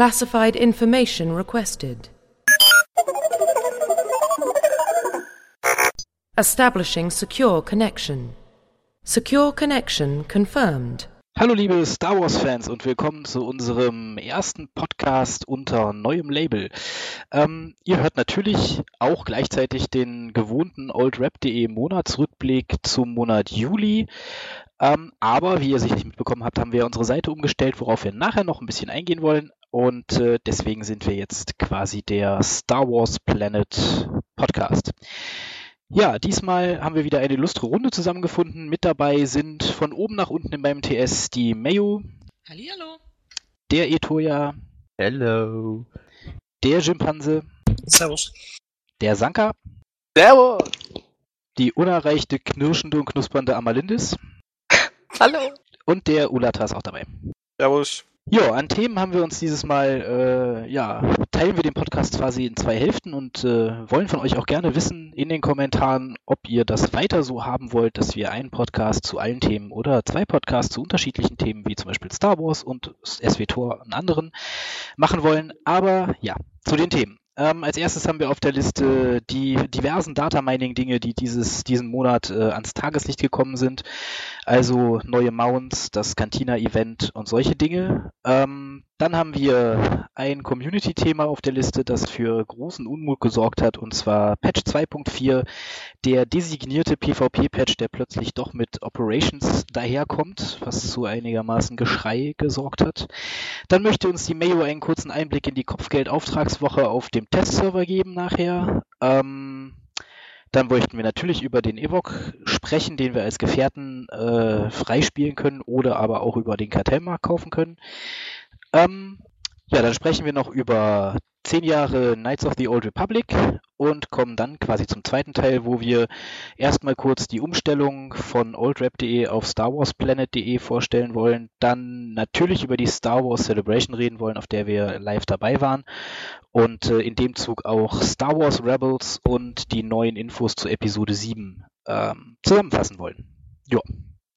Classified information requested. Establishing secure connection. Secure connection confirmed. Hallo liebe Star Wars-Fans und willkommen zu unserem ersten Podcast unter neuem Label. Ähm, ihr hört natürlich auch gleichzeitig den gewohnten oldrap.de Monatsrückblick zum Monat Juli. Ähm, aber wie ihr sicherlich mitbekommen habt, haben wir unsere Seite umgestellt, worauf wir nachher noch ein bisschen eingehen wollen. Und äh, deswegen sind wir jetzt quasi der Star Wars Planet Podcast. Ja, diesmal haben wir wieder eine illustre Runde zusammengefunden. Mit dabei sind von oben nach unten in meinem TS die Mayu, Hallihallo. der Etoya, Hello. der Schimpanse, Servus. der Sanka, Servus. die unerreichte, knirschende und knuspernde Amalindis Hallo. und der Ulata ist auch dabei. Servus. Ja, an Themen haben wir uns dieses Mal, äh, ja, teilen wir den Podcast quasi in zwei Hälften und äh, wollen von euch auch gerne wissen in den Kommentaren, ob ihr das weiter so haben wollt, dass wir einen Podcast zu allen Themen oder zwei Podcasts zu unterschiedlichen Themen, wie zum Beispiel Star Wars und SWTOR und anderen, machen wollen. Aber ja, zu den Themen. Ähm, als erstes haben wir auf der Liste die diversen Data Mining Dinge, die dieses, diesen Monat äh, ans Tageslicht gekommen sind. Also neue Mounts, das Cantina Event und solche Dinge. Ähm, dann haben wir ein Community-Thema auf der Liste, das für großen Unmut gesorgt hat, und zwar Patch 2.4, der designierte PvP-Patch, der plötzlich doch mit Operations daherkommt, was zu einigermaßen Geschrei gesorgt hat. Dann möchte uns die Mayo einen kurzen Einblick in die Kopfgeldauftragswoche auf dem Testserver geben nachher. Ähm, dann möchten wir natürlich über den Evok sprechen, den wir als Gefährten äh, freispielen können oder aber auch über den Kartellmarkt kaufen können. Ähm, ja, dann sprechen wir noch über zehn Jahre Knights of the Old Republic und kommen dann quasi zum zweiten Teil, wo wir erstmal kurz die Umstellung von oldrap.de auf starwarsplanet.de vorstellen wollen, dann natürlich über die Star Wars Celebration reden wollen, auf der wir live dabei waren und äh, in dem Zug auch Star Wars Rebels und die neuen Infos zu Episode 7 ähm, zusammenfassen wollen. Ja,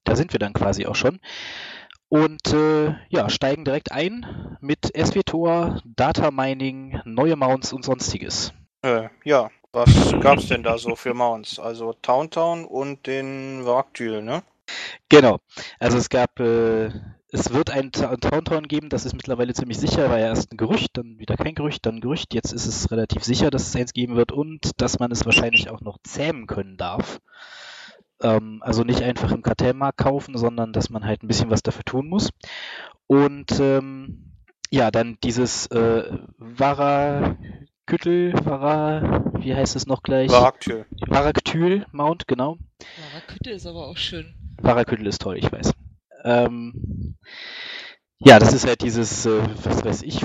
da sind wir dann quasi auch schon. Und äh, ja, steigen direkt ein mit SWTOR, Data Mining, neue Mounts und sonstiges. Äh, ja, was gab's denn da so für Mounts? Also Towntown und den Wagtül, ne? Genau. Also es gab, äh, es wird ein Ta- Towntown geben, das ist mittlerweile ziemlich sicher, war ja erst ein Gerücht, dann wieder kein Gerücht, dann ein Gerücht. Jetzt ist es relativ sicher, dass es eins geben wird und dass man es wahrscheinlich auch noch zähmen können darf. Ähm, also nicht einfach im Kartellmarkt kaufen, sondern dass man halt ein bisschen was dafür tun muss. Und ähm, ja, dann dieses äh, Varaküttel, Vara, wie heißt es noch gleich? Wagtül. Varaktyl Mount, genau. Varakütte ist aber auch schön. Varaküttel ist toll, ich weiß. Ähm, ja, das ist halt dieses, äh, was weiß ich,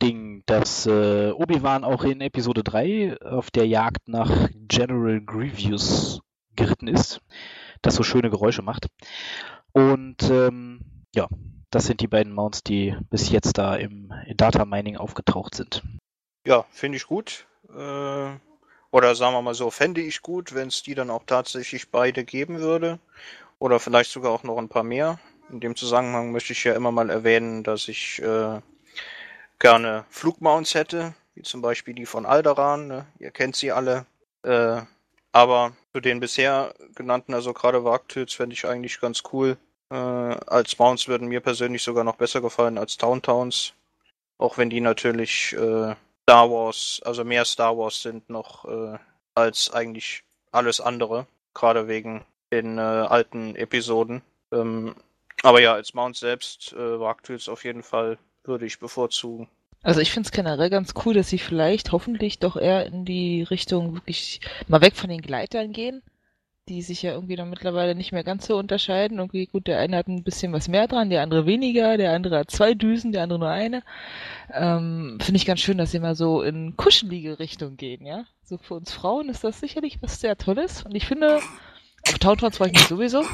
Vogel-Eidechsen-Ding, das äh, Obi-Wan auch in Episode 3 auf der Jagd nach General Grievous geritten ist, das so schöne Geräusche macht. Und ähm, ja, das sind die beiden Mounts, die bis jetzt da im Data Mining aufgetaucht sind. Ja, finde ich gut. Äh, oder sagen wir mal so, fände ich gut, wenn es die dann auch tatsächlich beide geben würde. Oder vielleicht sogar auch noch ein paar mehr. In dem Zusammenhang möchte ich ja immer mal erwähnen, dass ich äh, gerne Flugmounts hätte, wie zum Beispiel die von Alderan. Ne? Ihr kennt sie alle. Äh, aber zu den bisher genannten, also gerade Wagtils, fände ich eigentlich ganz cool. Äh, als Mounts würden mir persönlich sogar noch besser gefallen als Towntowns. Auch wenn die natürlich äh, Star Wars, also mehr Star Wars sind noch äh, als eigentlich alles andere. Gerade wegen den äh, alten Episoden. Ähm, aber ja, als Mount selbst äh, Wagtils auf jeden Fall würde ich bevorzugen. Also ich finde es generell ganz cool, dass sie vielleicht hoffentlich doch eher in die Richtung wirklich mal weg von den Gleitern gehen, die sich ja irgendwie dann mittlerweile nicht mehr ganz so unterscheiden. Irgendwie gut, der eine hat ein bisschen was mehr dran, der andere weniger, der andere hat zwei Düsen, der andere nur eine. Ähm, finde ich ganz schön, dass sie mal so in kuschelige Richtung gehen, ja. So für uns Frauen ist das sicherlich was sehr Tolles. Und ich finde, auf Towntowns freue ich mich sowieso.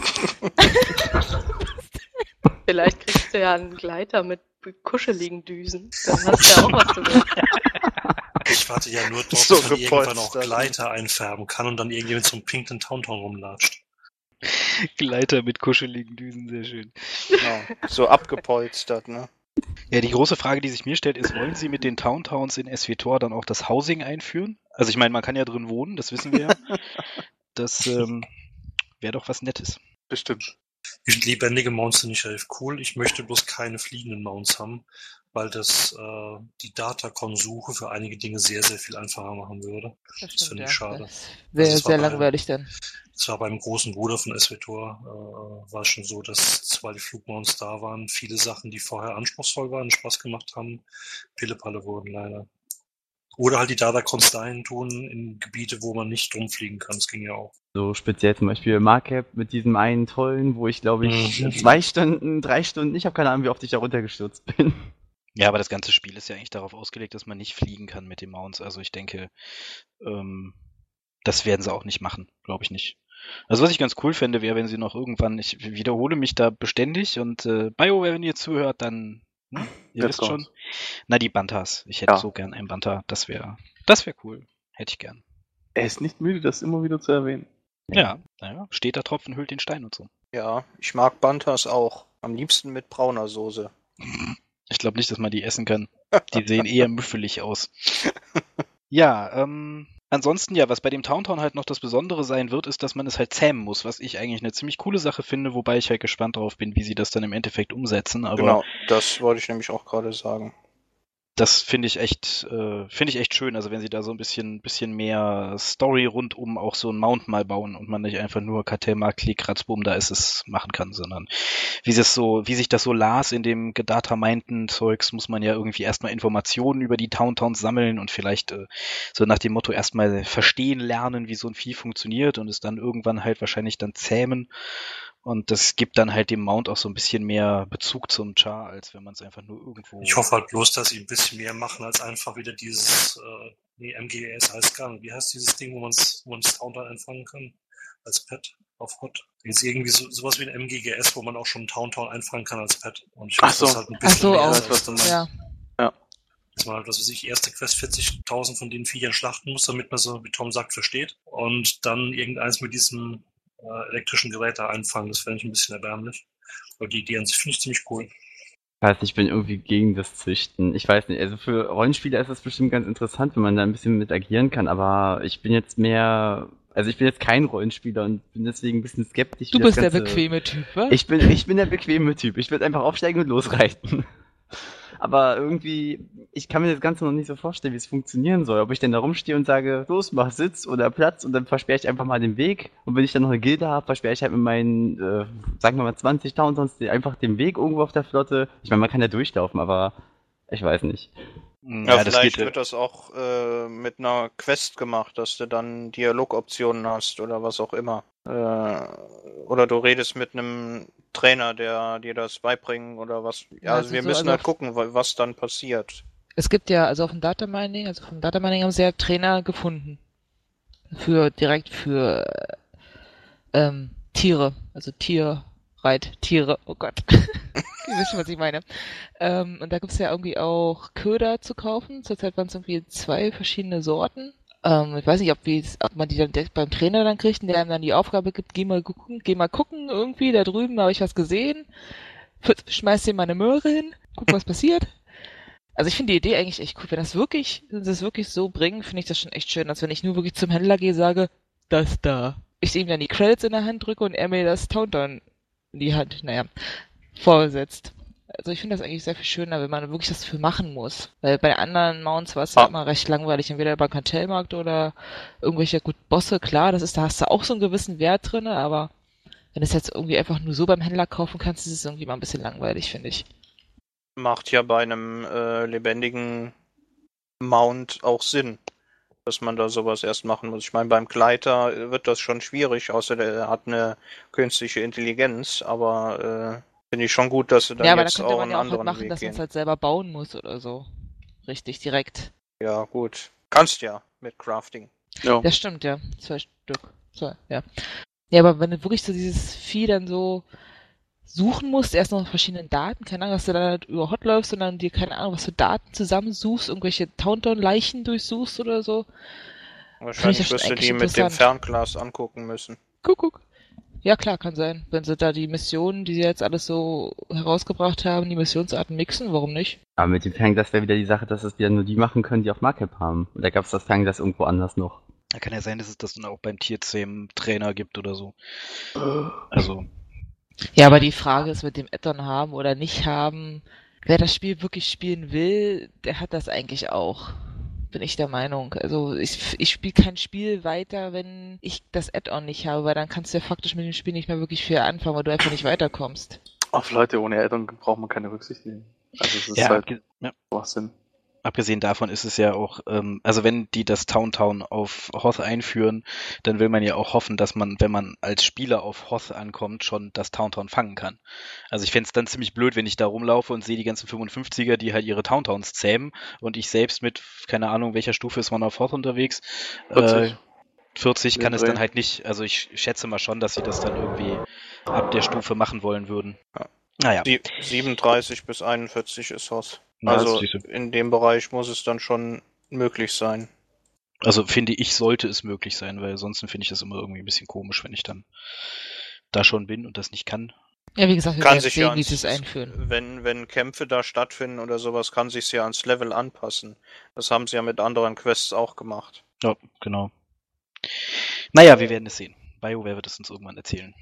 Vielleicht kriegst du ja einen Gleiter mit kuscheligen Düsen. Dann hast du ja auch was zu tun. Ich warte ja nur darauf, So dass man irgendwann auch gepolstert. Gleiter einfärben kann und dann irgendjemand zum pinken Towntown rumlatscht. Gleiter mit kuscheligen Düsen, sehr schön. Genau. So abgepolstert, ne? Ja, die große Frage, die sich mir stellt, ist, wollen Sie mit den Towntowns in SWTOR dann auch das Housing einführen? Also ich meine, man kann ja drin wohnen, das wissen wir ja. Das ähm, wäre doch was Nettes. Bestimmt. Lebendige Mounts finde ich relativ cool. Ich möchte bloß keine fliegenden Mounts haben, weil das äh, die Datacon-Suche für einige Dinge sehr, sehr viel einfacher machen würde. Das finde ich schade. Das wäre Also es war sehr langweilig dann. Es war beim großen Bruder von SWTOR, äh, war es schon so, dass zwar die Flugmounts da waren, viele Sachen, die vorher anspruchsvoll waren, Spaß gemacht haben, Pillepalle wurden leider. Oder halt die Datacons dahin tun in Gebiete, wo man nicht rumfliegen kann. Das ging ja auch. So speziell zum Beispiel Markup mit diesem einen tollen, wo ich glaube ich Mhm. zwei Stunden, drei Stunden, ich habe keine Ahnung, wie oft ich da runtergestürzt bin. Ja, aber das ganze Spiel ist ja eigentlich darauf ausgelegt, dass man nicht fliegen kann mit den Mounts. Also ich denke, ähm, das werden sie auch nicht machen, glaube ich nicht. Also was ich ganz cool fände, wäre, wenn sie noch irgendwann, ich wiederhole mich da beständig und äh, BioWare, wenn ihr zuhört, dann, hm, ihr wisst schon. Na, die Bantas. Ich hätte Ja. so gern einen Banta. Das wäre, das wäre cool. Hätte ich gern. Er ist nicht müde, das immer wieder zu erwähnen. Ja, naja, steht der Tropfen, hüllt den Stein und so. Ja, ich mag Bantas auch. Am liebsten mit brauner Soße. Ich glaube nicht, dass man die essen kann. Die sehen eher müffelig aus. Ja, ähm, ansonsten ja, was bei dem Towntown halt noch das Besondere sein wird, ist, dass man es halt zähmen muss, was ich eigentlich eine ziemlich coole Sache finde, wobei ich halt gespannt darauf bin, wie sie das dann im Endeffekt umsetzen. Aber genau, das wollte ich nämlich auch gerade sagen. Das finde ich echt, äh, finde ich echt schön. Also wenn sie da so ein bisschen, bisschen mehr Story rundum auch so ein Mount mal bauen und man nicht einfach nur Kartellmarkt, Klick, Ratzbum, da ist es machen kann, sondern wie es so, wie sich das so las in dem gedata-meinten Zeugs, muss man ja irgendwie erstmal Informationen über die Towntowns sammeln und vielleicht äh, so nach dem Motto erstmal verstehen lernen, wie so ein Vieh funktioniert und es dann irgendwann halt wahrscheinlich dann zähmen. Und das gibt dann halt dem Mount auch so ein bisschen mehr Bezug zum Char, als wenn man es einfach nur irgendwo. Ich hoffe halt bloß, dass sie ein bisschen mehr machen, als einfach wieder dieses, äh, nee, MGS heißt gar nicht. Wie heißt dieses Ding, wo man es wo man's Towntown einfangen kann? Als Pet auf Hot. Jetzt irgendwie so, sowas wie ein MGGS, wo man auch schon Towntown einfangen kann als Pet. Und ich hoffe, das so. halt ein Ach bisschen so, mehr ist weiß, was du das. meinst. Ja. Dass man halt, was weiß ich, erste Quest 40.000 von den Viechern schlachten muss, damit man so, wie Tom sagt, versteht. Und dann irgendeins mit diesem äh, elektrischen Gerät da einfangen. Das fände ich ein bisschen erbärmlich. Aber die Idee an sich finde ich ziemlich cool. Ich weiß, ich bin irgendwie gegen das Züchten. Ich weiß nicht, also für Rollenspieler ist das bestimmt ganz interessant, wenn man da ein bisschen mit agieren kann, aber ich bin jetzt mehr, also ich bin jetzt kein Rollenspieler und bin deswegen ein bisschen skeptisch. Du bist der bequeme Typ, wa? Ich bin, ich bin der bequeme Typ. Ich würde einfach aufsteigen und losreiten. Aber irgendwie, ich kann mir das Ganze noch nicht so vorstellen, wie es funktionieren soll. Ob ich denn da rumstehe und sage, los, mach Sitz oder Platz und dann versperre ich einfach mal den Weg. Und wenn ich dann noch eine Gilde habe, versperre ich halt mit meinen, äh, sagen wir mal 20.000 sonst einfach den Weg irgendwo auf der Flotte. Ich meine, man kann ja durchlaufen, aber ich weiß nicht. Ja, das vielleicht wird das auch äh, mit einer Quest gemacht, dass du dann Dialogoptionen hast oder was auch immer. Äh, oder du redest mit einem Trainer, der dir das beibringen oder was. Ja, also wir so- müssen also halt gucken, wa- was dann passiert. Es gibt ja, also auf dem Data Mining, also vom Data Mining haben sie ja Trainer gefunden. Für, direkt für, ähm, Tiere. Also Tierreittiere. Oh Gott. Ihr wisst schon, was ich meine. Ähm, und da gibt's ja irgendwie auch Köder zu kaufen. Zurzeit waren es irgendwie zwei verschiedene Sorten. Ähm, ich weiß nicht, ob, ob man die dann direkt beim Trainer dann kriegt der einem dann die Aufgabe gibt, geh mal gucken, geh mal gucken, irgendwie, da drüben habe ich was gesehen. Schmeiß dir mal eine Möhre hin, guck, was passiert. Also ich finde die Idee eigentlich echt cool. Wenn das wirklich, wenn sie das wirklich so bringen, finde ich das schon echt schön, als wenn ich nur wirklich zum Händler gehe, sage, das da. Ich ihm dann die Credits in der Hand drücke und er mir das Countdown in die Hand, naja, vorsetzt. Also ich finde das eigentlich sehr viel schöner, wenn man wirklich das dafür machen muss. Weil bei anderen Mounts war es ja Ah. immer recht langweilig, entweder beim Kartellmarkt oder irgendwelche gut Bosse, klar, das ist, da hast du auch so einen gewissen Wert drinne, aber wenn du es jetzt irgendwie einfach nur so beim Händler kaufen kannst, ist es irgendwie mal ein bisschen langweilig, finde ich. Macht ja bei einem äh, lebendigen Mount auch Sinn, dass man da sowas erst machen muss. Ich meine, beim Gleiter wird das schon schwierig, außer der hat eine künstliche Intelligenz, aber äh, finde ich schon gut, dass sie dann ja, aber da jetzt könnte auch man einen ja auch anderen machen, Weg dass man es halt selber bauen muss oder so. Richtig, direkt. Ja, gut. Kannst ja mit Crafting. Ja. Das stimmt, ja. Zwei Stück. Zwei, ja. Ja, aber wenn du wirklich so dieses Vieh dann so suchen musst, erst noch nach verschiedenen Daten, keine Ahnung, dass du dann halt über Hot läufst und dann dir, keine Ahnung, was für Daten zusammensuchst, irgendwelche Countdown-Leichen durchsuchst oder so. Wahrscheinlich das schon wirst du die mit dem. Fernglas angucken müssen. Guck, guck. Ja, klar, kann sein. Wenn sie da die Missionen, die sie jetzt alles so herausgebracht haben, die Missionsarten mixen, warum nicht? Aber mit dem Fernglas wäre wieder die Sache, dass es wieder nur die machen können, die auf Markup haben. Oder gab es das Fernglas irgendwo anders noch? Da kann ja sein, dass es das dann auch beim Tier 10 Trainer gibt oder so. Also, Ja, aber die Frage ist mit dem Addon haben oder nicht haben. Wer das Spiel wirklich spielen will, der hat das eigentlich auch. Bin ich der Meinung. Also ich, ich spiele kein Spiel weiter, wenn ich das Add-on nicht habe, weil dann kannst du ja faktisch mit dem Spiel nicht mehr wirklich viel anfangen, weil du einfach nicht weiterkommst. Auf Leute ohne Eltern braucht man keine Rücksicht nehmen. Also es ist ja, halt ja, Schwachsinn. Abgesehen davon ist es ja auch, ähm, also wenn die das Town Town auf Hoth einführen, dann will man ja auch hoffen, dass man, wenn man als Spieler auf Hoth ankommt, schon das Town Town fangen kann. Also ich fänd's dann ziemlich blöd, wenn ich da rumlaufe und sehe die ganzen 55er, die halt ihre Town Towns zähmen und ich selbst mit, keine Ahnung, welcher Stufe ist man auf Hoth unterwegs, 40. Äh, 40 kann es dann halt nicht. Also ich schätze mal schon, dass sie das dann irgendwie ab der Stufe machen wollen würden. Ja. Naja. Sie- 37 bis 41 ist Hoth. Also du. in dem Bereich muss es dann schon möglich sein. Also finde ich, sollte es möglich sein, weil sonst finde ich das immer irgendwie ein bisschen komisch, wenn ich dann da schon bin und das nicht kann. Ja, wie gesagt, wir Kann sich sehen, ja wie sie es einführen. wenn, wenn Kämpfe da stattfinden oder sowas, kann sich ja ans Level anpassen. Das haben sie ja mit anderen Quests auch gemacht. Ja, genau. Naja, wir werden es sehen. BioWare wird es uns irgendwann erzählen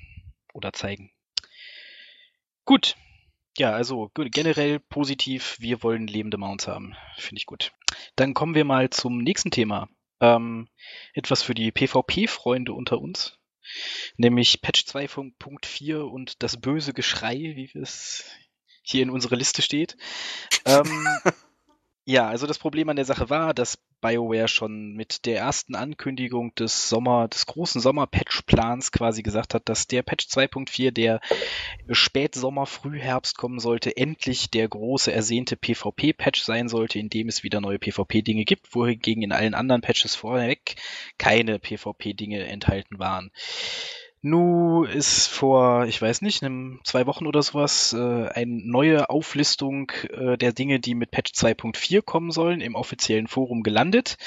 oder zeigen. Gut. Ja, also generell positiv, wir wollen lebende Mounts haben. Finde ich gut. Dann kommen wir mal zum nächsten Thema. Ähm, etwas für die PvP-Freunde unter uns. Nämlich Patch 2.4 und das böse Geschrei, wie es hier in unserer Liste steht. Ähm, ja, also das Problem an der Sache war, dass BioWare schon mit der ersten Ankündigung des Sommer, des großen Sommer-Patch-Plans quasi gesagt hat, dass der Patch 2.4, der Spätsommer, Frühherbst kommen sollte, endlich der große ersehnte PvP-Patch sein sollte, in dem es wieder neue PvP-Dinge gibt, wohingegen in allen anderen Patches vorweg keine PvP-Dinge enthalten waren. Nu ist vor, ich weiß nicht, einem, zwei Wochen oder sowas, äh, eine neue Auflistung äh, der Dinge, die mit Patch 2.4 kommen sollen, im offiziellen Forum gelandet.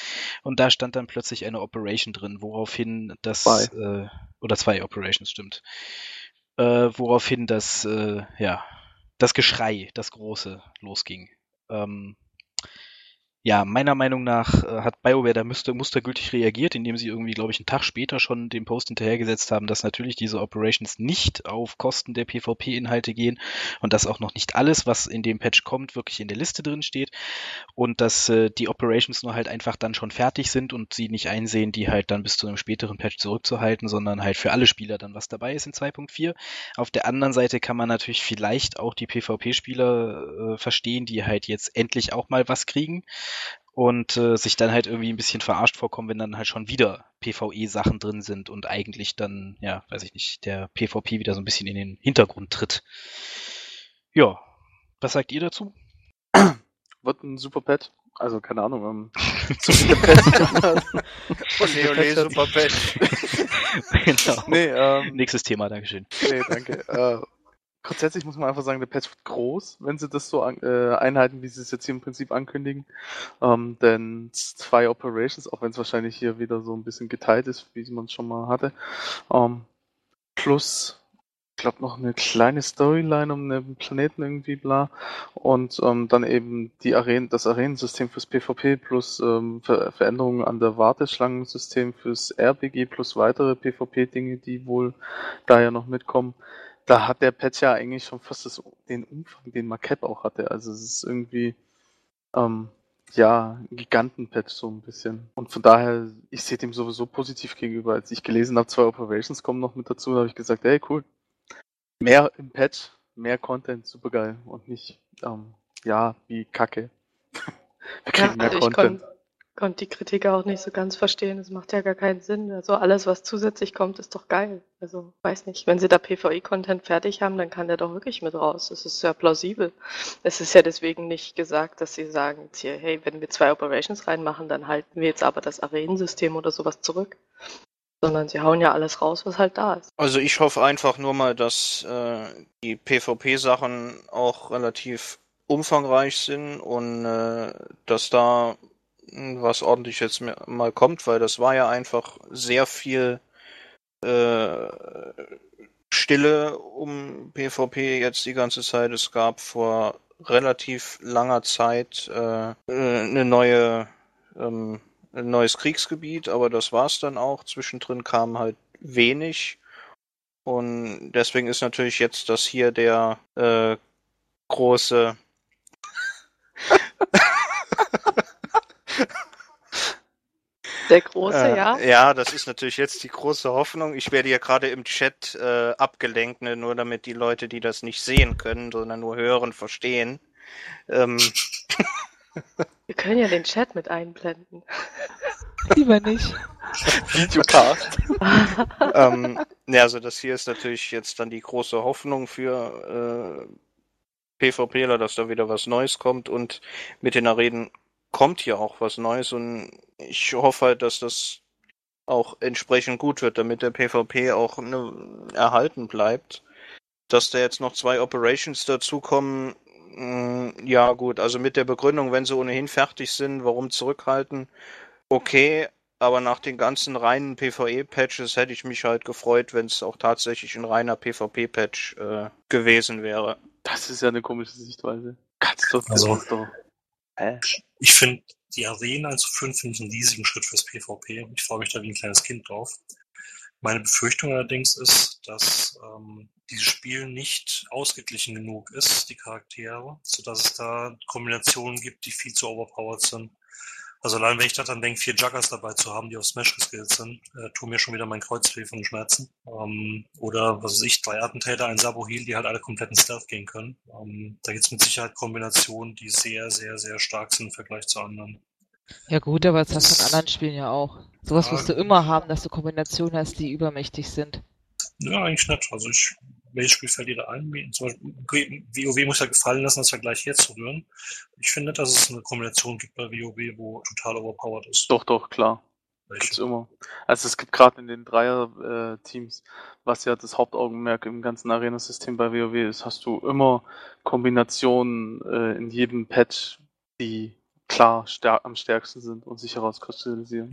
Und da stand dann plötzlich eine Operation drin, woraufhin das, Zwei. äh, oder zwei Operations, stimmt. Äh, woraufhin das, äh, ja, das Geschrei, das große, losging. Ähm, ja, meiner Meinung nach äh, hat BioWare da müsste, mustergültig reagiert, indem sie irgendwie, glaube ich, einen Tag später schon den Post hinterhergesetzt haben, dass natürlich diese Operations nicht auf Kosten der PvP-Inhalte gehen und dass auch noch nicht alles, was in dem Patch kommt, wirklich in der Liste drin steht und dass äh, die Operations nur halt einfach dann schon fertig sind und sie nicht einsehen, die halt dann bis zu einem späteren Patch zurückzuhalten, sondern halt für alle Spieler dann was dabei ist in 2.4. Auf der anderen Seite kann man natürlich vielleicht auch die PvP-Spieler äh, verstehen, die halt jetzt endlich auch mal was kriegen und äh, sich dann halt irgendwie ein bisschen verarscht vorkommen, wenn dann halt schon wieder PvE-Sachen drin sind und eigentlich dann, ja, weiß ich nicht, der PvP wieder so ein bisschen in den Hintergrund tritt. Ja, was sagt ihr dazu? Wird ein super Pad. Also keine Ahnung, ähm, so viele Pads. Ole, ole, super Patch. genau. nee, ähm, Nächstes Thema, Dankeschön. nee, danke. Äh, grundsätzlich muss man einfach sagen, der Patch wird groß, wenn sie das so an, äh, einhalten, wie sie es jetzt hier im Prinzip ankündigen. Ähm, denn zwei Operations, auch wenn es wahrscheinlich hier wieder so ein bisschen geteilt ist, wie man es schon mal hatte. Ähm, plus, ich glaube, noch eine kleine Storyline um einen Planeten irgendwie, bla. Und ähm, dann eben die Arenen, das Arenensystem fürs PvP plus ähm, Ver Veränderungen an der Warteschlangensystem fürs RPG plus weitere PvP-Dinge, die wohl da ja noch mitkommen da hat der Patch ja eigentlich schon fast das, den Umfang, den Marquette auch hatte. Also es ist irgendwie, ähm, ja, ein Giganten-Patch so ein bisschen. Und von daher, ich sehe dem sowieso positiv gegenüber. Als ich gelesen habe, zwei Operations kommen noch mit dazu, habe ich gesagt, hey, cool. Mehr im Patch, mehr Content, super geil. Und nicht, ähm, ja, wie Kacke. Wir kriegen Ja, mehr also Content. Konnte konnt die Kritik auch nicht so ganz verstehen. Es macht ja gar keinen Sinn. Also alles, was zusätzlich kommt, ist doch geil. Also weiß nicht, wenn sie da PvE-Content fertig haben, dann kann der doch wirklich mit raus. Das ist ja plausibel. Es ist ja deswegen nicht gesagt, dass sie sagen jetzt hier, hey, wenn wir zwei Operations reinmachen, dann halten wir jetzt aber das Arenensystem oder sowas zurück. Sondern sie hauen ja alles raus, was halt da ist. Also ich hoffe einfach nur mal, dass äh, die PvP-Sachen auch relativ umfangreich sind und äh, dass da was ordentlich jetzt mal kommt, weil das war ja einfach sehr viel äh, Stille um PvP jetzt die ganze Zeit. Es gab vor relativ langer Zeit äh, eine neue, ähm, ein neues Kriegsgebiet, aber das war's dann auch. Zwischendrin kam halt wenig. Und deswegen ist natürlich jetzt das hier der äh, große Der große, Äh, ja. Ja, das ist natürlich jetzt die große Hoffnung. Ich werde ja gerade im Chat äh, abgelenkt, ne, nur damit die Leute, die das nicht sehen können, sondern nur hören, verstehen. Ähm, Wir können ja den Chat mit einblenden. Lieber nicht. Videocast. ähm, ne, also das hier ist natürlich jetzt dann die große Hoffnung für äh, PvPler, dass da wieder was Neues kommt und mit den Arenen kommt hier auch was Neues und ich hoffe halt, dass das auch entsprechend gut wird, damit der PvP auch ne, erhalten bleibt. Dass da jetzt noch zwei Operations dazukommen, mh, ja gut, also mit der Begründung, wenn sie ohnehin fertig sind, warum zurückhalten, okay, aber nach den ganzen reinen PvE-Patches hätte ich mich halt gefreut, wenn es auch tatsächlich ein reiner PvP-Patch äh, gewesen wäre. Das ist ja eine komische Sichtweise. Kannst du das Also- doch. Hä? Ich finde, die Arena einzuführen, finde ich einen riesigen Schritt fürs PvP. Ich freue mich da wie ein kleines Kind drauf. Meine Befürchtung allerdings ist, dass ähm, dieses Spiel nicht ausgeglichen genug ist, die Charaktere, sodass es da Kombinationen gibt, die viel zu overpowered sind. Also allein wenn ich da dann denke, vier Juggers dabei zu haben, die auf Smash geskillt sind, äh, tun mir schon wieder mein Kreuz weh von den Schmerzen. Ähm, oder was weiß ich, drei Attentäter, ein Sabo Heal, die halt alle kompletten Stealth gehen können. Ähm, da gibt's mit Sicherheit Kombinationen, die sehr, sehr, sehr stark sind im Vergleich zu anderen. Ja gut, aber das hast du in anderen Spielen ja auch. Sowas Ja. wirst du immer haben, dass du Kombinationen hast, die übermächtig sind. Ja, eigentlich nicht. Also ich, welches Spiel fällt dir da ein? Zum Beispiel, WoW muss ja gefallen lassen, das Vergleich jetzt zu rühren. Ich finde, dass es eine Kombination gibt bei WoW, wo total overpowered ist. Doch, doch, klar. Gibt's Welche? immer. Also es gibt gerade in den Dreier-Teams, was ja das Hauptaugenmerk im ganzen Arena-System bei WoW ist, hast du immer Kombinationen äh, in jedem Patch, die klar stär am stärksten sind und sich herauskristallisieren.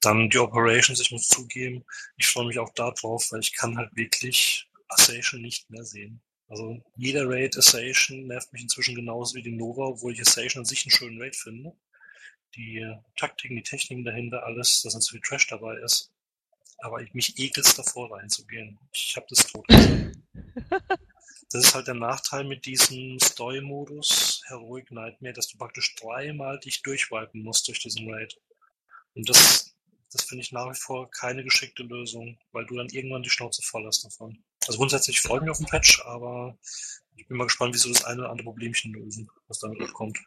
Dann die Operations, ich muss zugeben, ich freue mich auch darauf, weil ich kann halt wirklich Assassin nicht mehr sehen. Also jeder Raid Assassin nervt mich inzwischen genauso wie die Nova, obwohl ich Assassin an sich einen schönen Raid finde. Die äh, Taktiken, die Techniken dahinter, alles, dass nicht so viel Trash dabei ist. Aber ich mich ekelst davor reinzugehen. Ich habe das tot gesagt. Das ist halt der Nachteil mit diesem Story-Modus Heroic Nightmare, dass du praktisch dreimal dich durchwipen musst durch diesen Raid. Und das, das finde ich nach wie vor keine geschickte Lösung, weil du dann irgendwann die Schnauze voll hast davon. Also grundsätzlich freue ich mich auf den Patch, aber ich bin mal gespannt, wie so das eine oder andere Problemchen lösen, was damit aufkommt.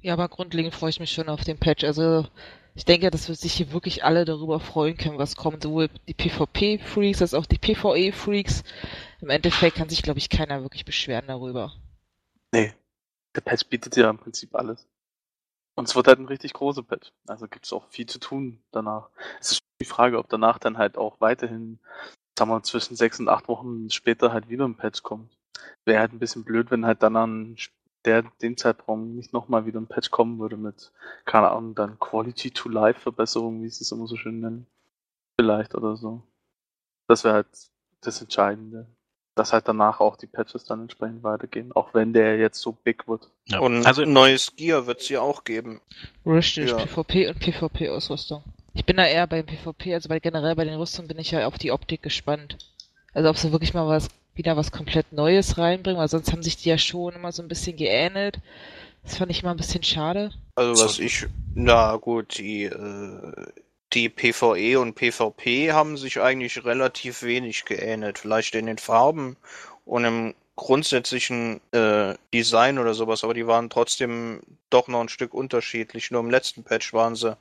Ja, aber grundlegend freue ich mich schon auf den Patch. Also ich denke, dass wir sich hier wirklich alle darüber freuen können, was kommt. Sowohl die PvP-Freaks als auch die PvE-Freaks. Im Endeffekt kann sich, glaube ich, keiner wirklich beschweren darüber. Nee. Der Patch bietet ja im Prinzip alles. Und es wird halt ein richtig großer Patch. Also gibt es auch viel zu tun danach. Es ist die Frage, ob danach dann halt auch weiterhin, sagen wir, zwischen sechs und acht Wochen später halt wieder ein Patch kommt. Wäre halt ein bisschen blöd, wenn halt dann an der, den Zeitraum nicht nochmal wieder ein Patch kommen würde mit, keine Ahnung, dann Quality to Life Verbesserungen, wie sie es immer so schön nennen. Vielleicht oder so. Das wäre halt das Entscheidende. Dass halt danach auch die Patches dann entsprechend weitergehen, auch wenn der jetzt so big wird. Ja. Und Also neues Gear wird es ja auch geben. Richtig, Ja. PvP und PvP-Ausrüstung. Ich bin da eher beim PvP, also bei generell bei den Rüstungen bin ich ja auf die Optik gespannt. Also ob sie wirklich mal was, wieder was komplett Neues reinbringen, weil sonst haben sich die ja schon immer so ein bisschen geähnelt. Das fand ich immer ein bisschen schade. Also was ich, na gut, die, äh, die PvE und PvP haben sich eigentlich relativ wenig geähnelt. Vielleicht in den Farben und im grundsätzlichen äh, Design oder sowas, aber die waren trotzdem doch noch ein Stück unterschiedlich. Nur im letzten Patch waren sie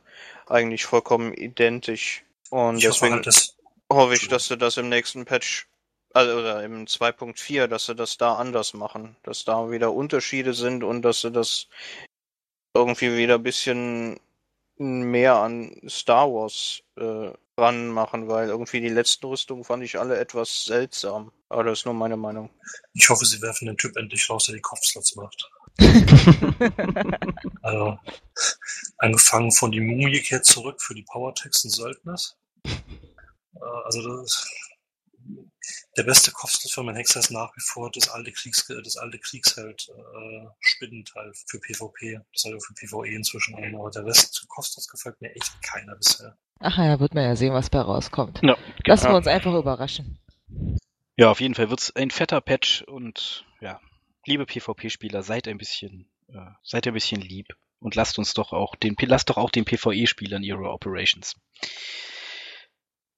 eigentlich vollkommen identisch. Und Ich hoffe deswegen halt, dass hoffe ich, dass sie das im nächsten Patch, also oder im 2.4, dass sie das da anders machen, dass da wieder Unterschiede sind und dass sie das irgendwie wieder ein bisschen mehr an Star Wars äh, ranmachen, weil irgendwie die letzten Rüstungen fand ich alle etwas seltsam. Aber das ist nur meine Meinung. ich hoffe, sie werfen den Typ endlich raus, der die Kopfslots macht. Also, angefangen von die Mumie kehrt zurück für die Power-Texten Söldners. Äh, also das, der beste Kopfslot für meinen Hexer ist nach wie vor das alte Kriegs das alte Kriegsheld äh, Spinnenteil für PvP. Das ist halt für PvE inzwischen ein, aber der Rest Kopfslot gefällt mir echt keiner bisher. Ach ja, wird man ja sehen, was bei rauskommt. Ja, Lassen genau. wir uns einfach überraschen. Ja, auf jeden Fall wird's ein fetter Patch und ja, liebe PvP-Spieler, seid ein bisschen, äh, seid ein bisschen lieb und lasst uns doch auch den, lasst doch auch den PvE-Spielern ihre Operations.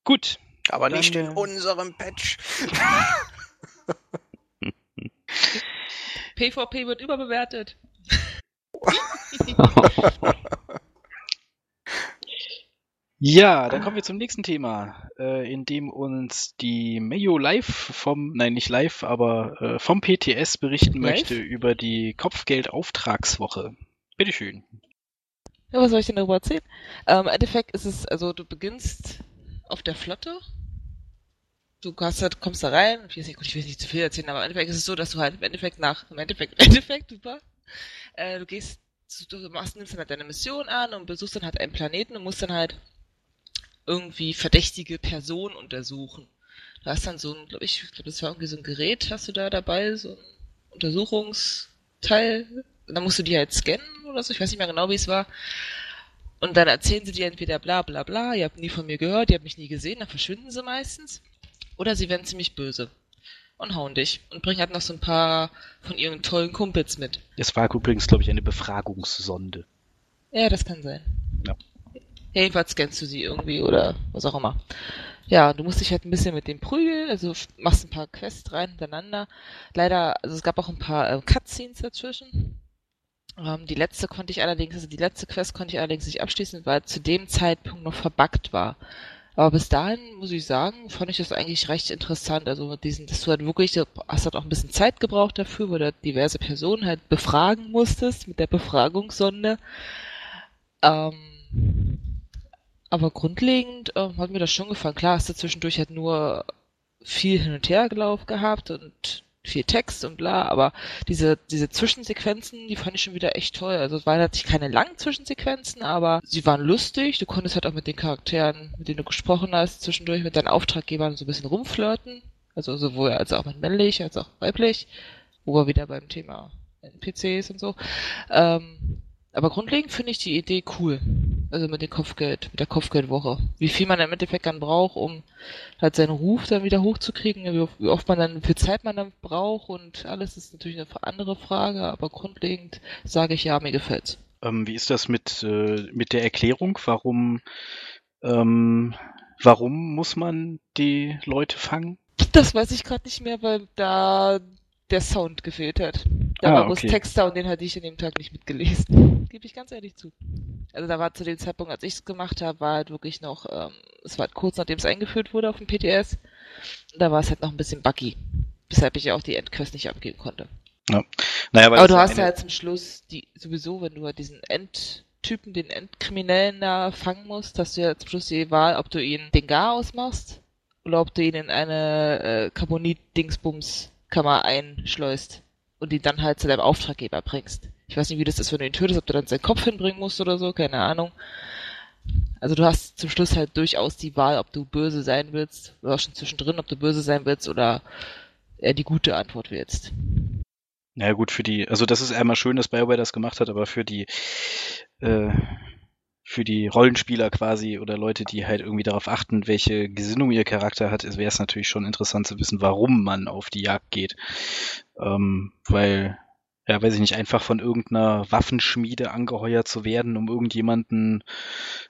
Gut. Aber Dann, nicht in äh, unserem Patch. PvP wird überbewertet. Ja, dann kommen wir zum nächsten Thema, äh, in dem uns die Mayo live vom, nein, nicht live, aber äh, vom PTS berichten Live? möchte über die Kopfgeldauftragswoche. Bitteschön. Ja, was soll ich denn darüber erzählen? Ähm, Im Endeffekt ist es, also du beginnst auf der Flotte. Du halt, kommst da rein, ich weiß nicht, gut, ich will nicht zu viel erzählen, aber im Endeffekt ist es so, dass du halt im Endeffekt nach, im Endeffekt, im Endeffekt, super, äh, du gehst, du machst, nimmst dann halt deine Mission an und besuchst dann halt einen Planeten und musst dann halt irgendwie verdächtige Personen untersuchen. Du hast dann so ein, glaube ich, ich glaube, das war irgendwie so ein Gerät, hast du da dabei, so ein Untersuchungsteil. Und dann musst du die halt scannen oder so, ich weiß nicht mehr genau, wie es war. Und dann erzählen sie dir entweder bla bla bla, ihr habt nie von mir gehört, ihr habt mich nie gesehen, dann verschwinden sie meistens. Oder sie werden ziemlich böse und hauen dich und bringen halt noch so ein paar von ihren tollen Kumpels mit. Es war übrigens, glaube ich, eine Befragungssonde. Ja, das kann sein. Ja. Jedenfalls scannst du sie irgendwie oder was auch immer. Ja, du musst dich halt ein bisschen mit dem prügeln, also machst ein paar Quests rein hintereinander. Leider, also es gab auch ein paar äh, Cutscenes dazwischen. Ähm, die letzte konnte ich allerdings, also die letzte Quest konnte ich allerdings nicht abschließen, weil zu dem Zeitpunkt noch verbuggt war. Aber bis dahin, muss ich sagen, fand ich das eigentlich recht interessant. Also mit diesen, dass du halt wirklich, hast halt auch ein bisschen Zeit gebraucht dafür, weil du halt diverse Personen halt befragen musstest mit der Befragungssonde. Ähm, aber grundlegend ähm, hat mir das schon gefallen. Klar, hast du zwischendurch halt nur viel hin und her gelaufen gehabt und viel Text und bla, aber diese, diese Zwischensequenzen, die fand ich schon wieder echt toll. Also es waren natürlich keine langen Zwischensequenzen, aber sie waren lustig. Du konntest halt auch mit den Charakteren, mit denen du gesprochen hast, zwischendurch mit deinen Auftraggebern so ein bisschen rumflirten. Also sowohl als auch mit männlich als auch weiblich, wo wir wieder beim Thema NPCs und so. Ähm, aber grundlegend finde ich die Idee cool. Also mit dem Kopfgeld, mit der Kopfgeldwoche. Wie viel man im Endeffekt dann braucht, um halt seinen Ruf dann wieder hochzukriegen, wie oft- man dann, wie viel Zeit man dann braucht und alles ist natürlich eine andere Frage, aber grundlegend sage ich ja, mir gefällt's. Ähm, wie ist das mit, äh, mit der Erklärung? Warum, ähm, warum muss man die Leute fangen? Das weiß ich gerade nicht mehr, weil da der Sound gefehlt hat. Da Ah, war bloß okay. Text da und den hatte ich an dem Tag nicht mitgelesen. Gebe ich ganz ehrlich zu. Also da war zu dem Zeitpunkt, als ich es gemacht habe, war halt wirklich noch, ähm, es war halt kurz nachdem es eingeführt wurde auf dem PTS. Und da war es halt noch ein bisschen buggy. Weshalb ich ja auch die Endquest nicht abgeben konnte. Naja, weil Aber du ja hast eine- ja halt zum Schluss die, sowieso, wenn du halt diesen Endtypen, den Endkriminellen da fangen musst, hast du ja zum Schluss die Wahl, ob du ihn den Gar ausmachst oder ob du ihn in eine äh, Carbonit-Dingsbums-Kammer einschleust und ihn dann halt zu deinem Auftraggeber bringst. Ich weiß nicht, wie das ist, wenn du ihn tötest, ob du dann seinen Kopf hinbringen musst oder so, keine Ahnung. Also du hast zum Schluss halt durchaus die Wahl, ob du böse sein willst, oder schon zwischendrin, ob du böse sein willst oder äh, die gute Antwort willst. Na ja, gut, für die, also das ist einmal schön, dass BioWare das gemacht hat, aber für die, äh, für die Rollenspieler quasi oder Leute, die halt irgendwie darauf achten, welche Gesinnung ihr Charakter hat, wäre es natürlich schon interessant zu wissen, warum man auf die Jagd geht. Ähm, weil, ja, weiß ich nicht, einfach von irgendeiner Waffenschmiede angeheuert zu werden, um irgendjemanden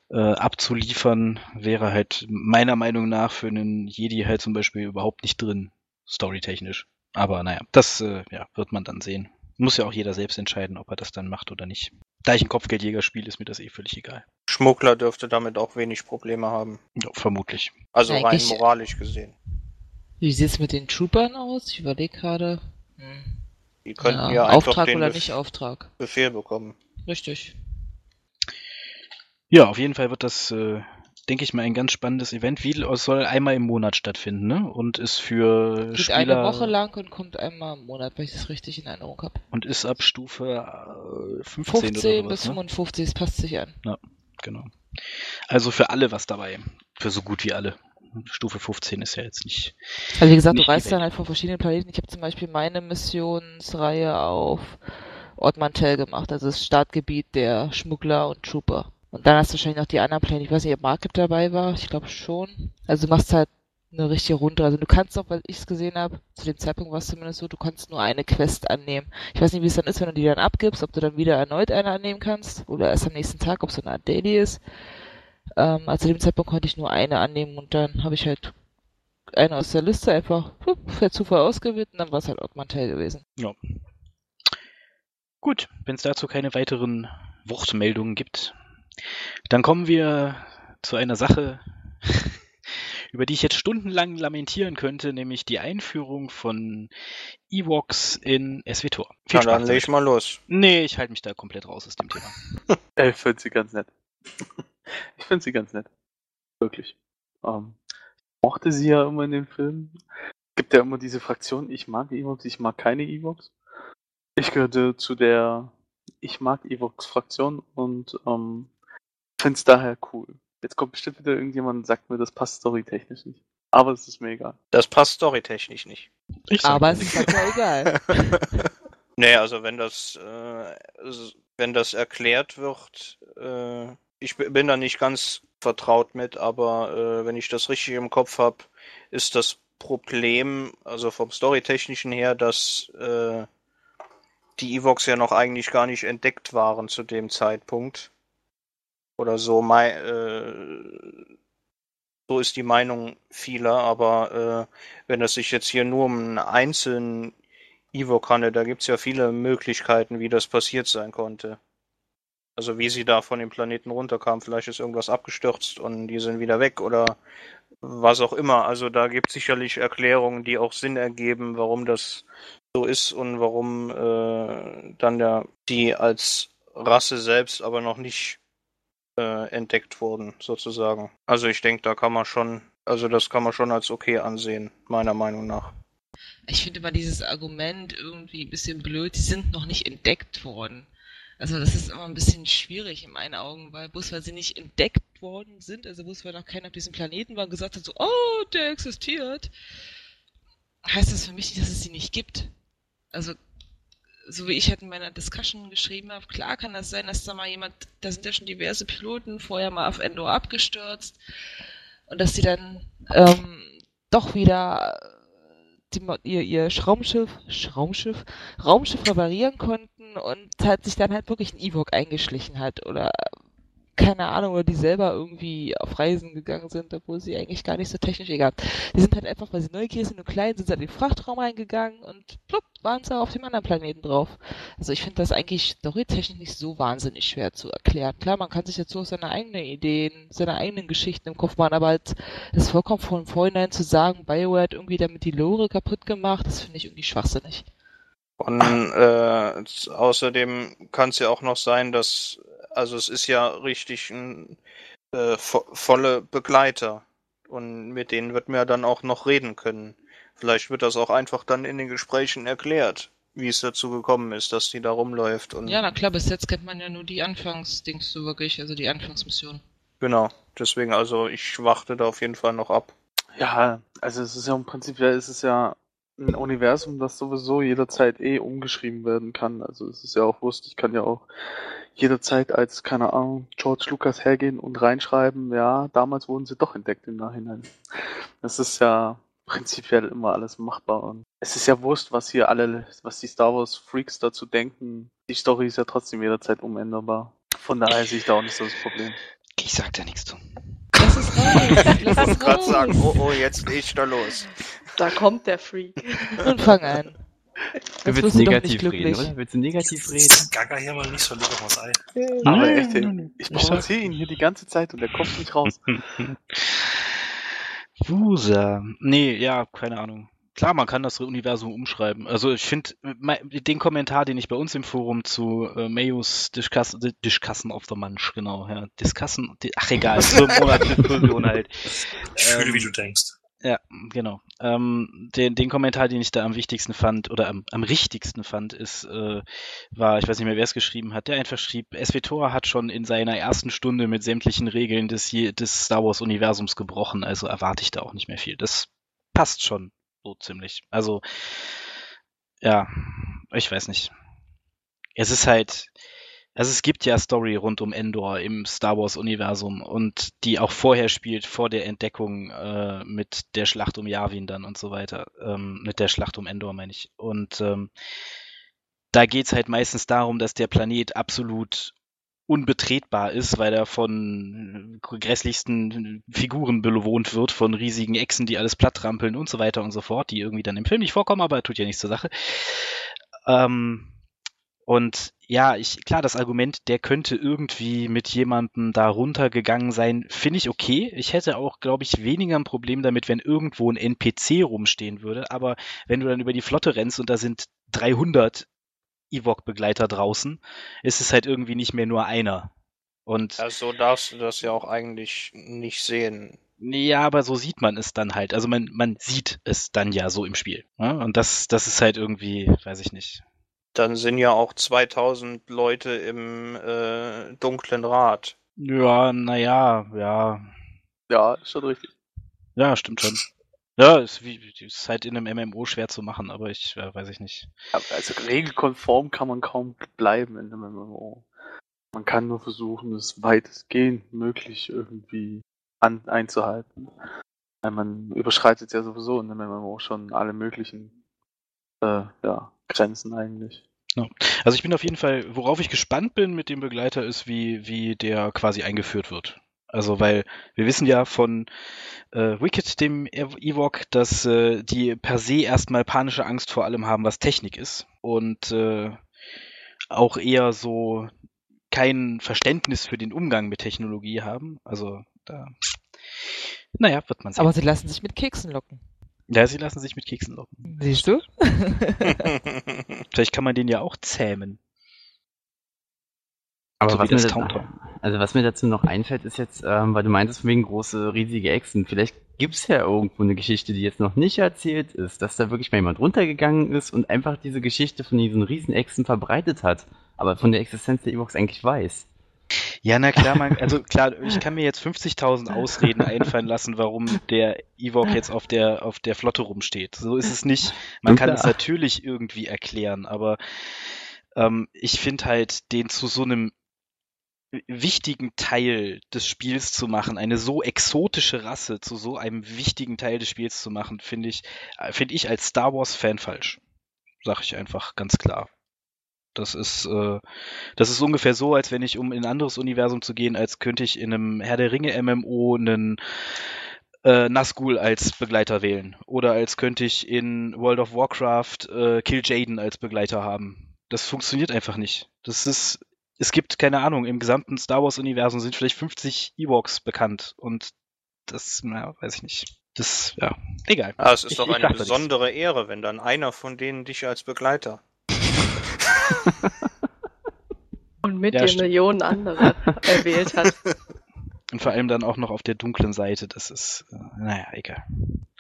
äh, abzuliefern, wäre halt meiner Meinung nach für einen Jedi halt zum Beispiel überhaupt nicht drin, storytechnisch. Aber naja, das äh, ja, wird man dann sehen. Muss ja auch jeder selbst entscheiden, ob er das dann macht oder nicht. Da ich ein Kopfgeldjäger spiele, ist mir das eh völlig egal. Schmuggler dürfte damit auch wenig Probleme haben. Ja, vermutlich. Also rein Eigentlich- moralisch gesehen. Wie sieht's mit den Troopern aus? Ich überlege gerade. Hm. Die könnten Ja, ja, einfach Auftrag den oder Bef nicht Auftrag. Befehl bekommen. Richtig. Ja, auf jeden Fall wird das, äh, denke ich mal, ein ganz spannendes Event. Wie, es soll einmal im Monat stattfinden, ne? Und ist für Geht Spieler eine Woche lang und kommt einmal im Monat, wenn ich das richtig in Erinnerung habe. und ist ab Stufe äh, 15, 15 oder sowas, bis ne? 55, es passt sich an. Genau. Also für alle was dabei. Für so gut wie alle. Stufe 15 ist ja jetzt nicht. Also wie gesagt, du reist dann halt von verschiedenen Planeten. Ich habe zum Beispiel meine Missionsreihe auf Ort Mantell gemacht, also das Startgebiet der Schmuggler und Trooper. Und dann hast du wahrscheinlich noch die anderen Pläne. Ich weiß nicht, ob Market dabei war. Ich glaube schon. Also du machst halt eine richtige Runde. Also du kannst auch, weil ich es gesehen habe, zu dem Zeitpunkt war es zumindest so, du kannst nur eine Quest annehmen. Ich weiß nicht, wie es dann ist, wenn du die dann abgibst, ob du dann wieder erneut eine annehmen kannst oder erst am nächsten Tag, ob es so eine Art Daily ist. Ähm, also zu dem Zeitpunkt konnte ich nur eine annehmen und dann habe ich halt eine aus der Liste einfach per Zufall ausgewählt und dann war es halt Ort Mantell gewesen. Ja. Gut, wenn es dazu keine weiteren Wortmeldungen gibt, dann kommen wir zu einer Sache, über die ich jetzt stundenlang lamentieren könnte, nämlich die Einführung von Ewoks in SWTOR. Viel Na, Spaß dann leg ich mal los. Nee, ich halte mich da komplett raus aus dem Thema. Ey, Ich finde sie ganz nett. Ich finde sie ganz nett. Wirklich. Ähm, ich mochte sie ja immer in den Filmen. Gibt ja immer diese Fraktion, ich mag Evox, ich mag keine Evox. Ich gehörte zu der Ich mag Evox Fraktion und ähm, finde es daher cool. Jetzt kommt bestimmt wieder irgendjemand und sagt mir, das passt storytechnisch nicht. Aber es ist mir egal. Das passt storytechnisch nicht. Aber es ist halt ja egal. nee, also wenn das, äh, wenn das erklärt wird, äh, ich bin da nicht ganz vertraut mit, aber äh, wenn ich das richtig im Kopf habe, ist das Problem, also vom Storytechnischen her, dass äh, die Evox ja noch eigentlich gar nicht entdeckt waren zu dem Zeitpunkt. Oder so, mei äh, so ist die Meinung vieler, aber äh, wenn es sich jetzt hier nur um einen einzelnen Ewok handelt, da gibt's ja viele Möglichkeiten, wie das passiert sein konnte. Also wie sie da von dem Planeten runterkamen, vielleicht ist irgendwas abgestürzt und die sind wieder weg oder was auch immer. Also da gibt sicherlich Erklärungen, die auch Sinn ergeben, warum das so ist und warum äh, dann der, die als Rasse selbst aber noch nicht äh, entdeckt wurden, sozusagen. Also ich denke, da kann man schon, also das kann man schon als okay ansehen, meiner Meinung nach. Ich finde immer dieses Argument irgendwie ein bisschen blöd, die sind noch nicht entdeckt worden. Also das ist immer ein bisschen schwierig in meinen Augen, weil bloß weil sie nicht entdeckt worden sind, also bloß weil noch keiner auf diesem Planeten war und gesagt hat, so, oh, der existiert, heißt das für mich nicht, dass es sie nicht gibt. Also, so wie ich halt in meiner Discussion geschrieben habe, klar kann das sein, dass da mal jemand, da sind ja schon diverse Piloten vorher mal auf Endor abgestürzt und dass sie dann ähm, doch wieder die, Mo- ihr, ihr Schraumschiff, Schraumschiff, Raumschiff reparieren konnten und halt sich dann halt wirklich ein Ewok eingeschlichen hat oder keine Ahnung, oder die selber irgendwie auf Reisen gegangen sind, obwohl sie eigentlich gar nicht so technisch egal. Die sind halt einfach, weil sie neugierig sind und klein, sind sie in den Frachtraum reingegangen und plupp, waren sie auf dem anderen Planeten drauf. Also ich finde das eigentlich storytechnisch nicht so wahnsinnig schwer zu erklären. Klar, man kann sich dazu auch seine eigenen Ideen, seine eigenen Geschichten im Kopf machen, aber halt das vollkommen von vornherein zu sagen, BioWare hat irgendwie damit die Lore kaputt gemacht, das finde ich irgendwie schwachsinnig. Und äh, außerdem kann es ja auch noch sein, dass, also es ist ja richtig ein äh, vo volle Begleiter. Und mit denen wird man ja dann auch noch reden können. Vielleicht wird das auch einfach dann in den Gesprächen erklärt, wie es dazu gekommen ist, dass die da rumläuft. Und Ja, na klar, bis jetzt kennt man ja nur die Anfangsdings so wirklich, also die Anfangsmission. genau. Deswegen, also ich warte da auf jeden Fall noch ab. Ja, also es ist ja im Prinzip, ja, es ist ja ein Universum, das sowieso jederzeit eh umgeschrieben werden kann. Also es ist ja auch wurscht, ich kann ja auch jederzeit als, keine Ahnung, George Lucas hergehen und reinschreiben, ja, damals wurden sie doch entdeckt im Nachhinein. Das ist ja prinzipiell immer alles machbar und es ist ja wurscht, was hier alle, was die Star Wars Freaks dazu denken. Die Story ist ja trotzdem jederzeit umänderbar. Von daher sehe ich da auch nicht so das Problem. Ich sag da nichts zu. Lass es raus! Ich wollte gerade sagen, oh oh, jetzt ich da los. Da kommt der Freak. Und fang an. Du Jetzt willst du doch negativ reden, oder? Willst du negativ reden? Gaga hier mal nicht so lecker was Ei. Aber echt, ey, ich provoziere ihn hier die ganze Zeit und er kommt nicht raus. Wusa. Nee, ja, keine Ahnung. Klar, man kann das Universum umschreiben. Also ich finde den Kommentar, den ich bei uns im Forum zu äh, Mayos Discuss, Discussen of the Munch, genau, ja, Discussen, di- ach egal, zum Monat Diskussion halt. Ich fühle, Ähm, wie du denkst. Ja, genau. Ähm, den, den Kommentar, den ich da am wichtigsten fand oder am, am richtigsten fand, ist, äh, war, ich weiß nicht mehr, wer es geschrieben hat, der einfach schrieb, SWTOR hat schon in seiner ersten Stunde mit sämtlichen Regeln des, des Star Wars-Universums gebrochen, also erwarte ich da auch nicht mehr viel. Das passt schon so ziemlich. Also, ja, ich weiß nicht. Es ist halt, also es gibt ja Story rund um Endor im Star Wars Universum und die auch vorher spielt, vor der Entdeckung äh, mit der Schlacht um Yavin dann und so weiter. Ähm, mit der Schlacht um Endor meine ich. Und ähm, da geht's halt meistens darum, dass der Planet absolut unbetretbar ist, weil er von grässlichsten Figuren bewohnt wird, von riesigen Echsen, die alles platt trampeln und so weiter und so fort, die irgendwie dann im Film nicht vorkommen, aber tut ja nichts zur Sache. Ähm, und ja, ich, klar, das Argument, der könnte irgendwie mit jemandem da runtergegangen sein, finde ich okay. Ich hätte auch, glaube ich, weniger ein Problem damit, wenn irgendwo ein NPC rumstehen würde. Aber wenn du dann über die Flotte rennst und da sind 300 Ewok-Begleiter draußen, ist es halt irgendwie nicht mehr nur einer. Und Ja, so darfst du das ja auch eigentlich nicht sehen. ja, aber so sieht man es dann halt. Also man, man sieht es dann ja so im Spiel. Ne? Und das, das ist halt irgendwie, weiß ich nicht. Dann sind ja auch 2000 Leute im äh, dunklen Rat. Ja, naja, ja. Ja, ist schon richtig. Ja, stimmt schon. Ja, ist, wie, ist halt in einem MMO schwer zu machen, aber ich äh, weiß ich nicht. Also regelkonform kann man kaum bleiben in einem MMO. Man kann nur versuchen, es weitestgehend möglich irgendwie an, einzuhalten. Weil man überschreitet ja sowieso in einem MMO schon alle möglichen äh, ja, Grenzen eigentlich. Also ich bin auf jeden Fall, worauf ich gespannt bin mit dem Begleiter, ist, wie, wie der quasi eingeführt wird. Also, weil wir wissen ja von äh, Wicked, dem Ewok, dass äh, die per se erstmal panische Angst vor allem haben, was Technik ist. Und äh, auch eher so kein Verständnis für den Umgang mit Technologie haben. Also da, naja, wird man sehen. Aber sie lassen sich mit Keksen locken. Ja, sie lassen sich mit Keksen locken. Siehst du? Vielleicht kann man den ja auch zähmen. Aber So was mir, das also was mir dazu noch einfällt, ist jetzt, ähm, weil du meintest von wegen große, riesige Echsen. Vielleicht gibt's ja irgendwo eine Geschichte, die jetzt noch nicht erzählt ist, dass da wirklich mal jemand runtergegangen ist und einfach diese Geschichte von diesen riesen Echsen verbreitet hat, aber von der Existenz der Ewoks eigentlich weiß. Ja, na klar, man, also klar, ich kann mir jetzt 50.000 Ausreden einfallen lassen, warum der Ewok jetzt auf der, auf der Flotte rumsteht. So ist es nicht. Man kann Klar. es natürlich irgendwie erklären, aber ähm, ich finde halt, den zu so einem wichtigen Teil des Spiels zu machen, eine so exotische Rasse zu so einem wichtigen Teil des Spiels zu machen, finde ich, äh, finde ich als Star Wars Fan falsch. Sag ich einfach ganz klar. Das ist, äh, das ist ungefähr so, als wenn ich, um in ein anderes Universum zu gehen, als könnte ich in einem Herr der Ringe MMO einen äh, Nazgul als Begleiter wählen. Oder als könnte ich in World of Warcraft äh, Kill Jaden als Begleiter haben. Das funktioniert einfach nicht. Das ist, es gibt, keine Ahnung, im gesamten Star Wars-Universum sind vielleicht 50 Ewoks bekannt. Und das, na, weiß ich nicht. Das, ja, egal. Ah, es ist Ich- doch eine besondere Ehre, wenn dann einer von denen dich als Begleiter. Und mit Ja, dir stimmt. Millionen andere erwählt hat. Und vor allem dann auch noch auf der dunklen Seite. Das ist, äh, naja, egal.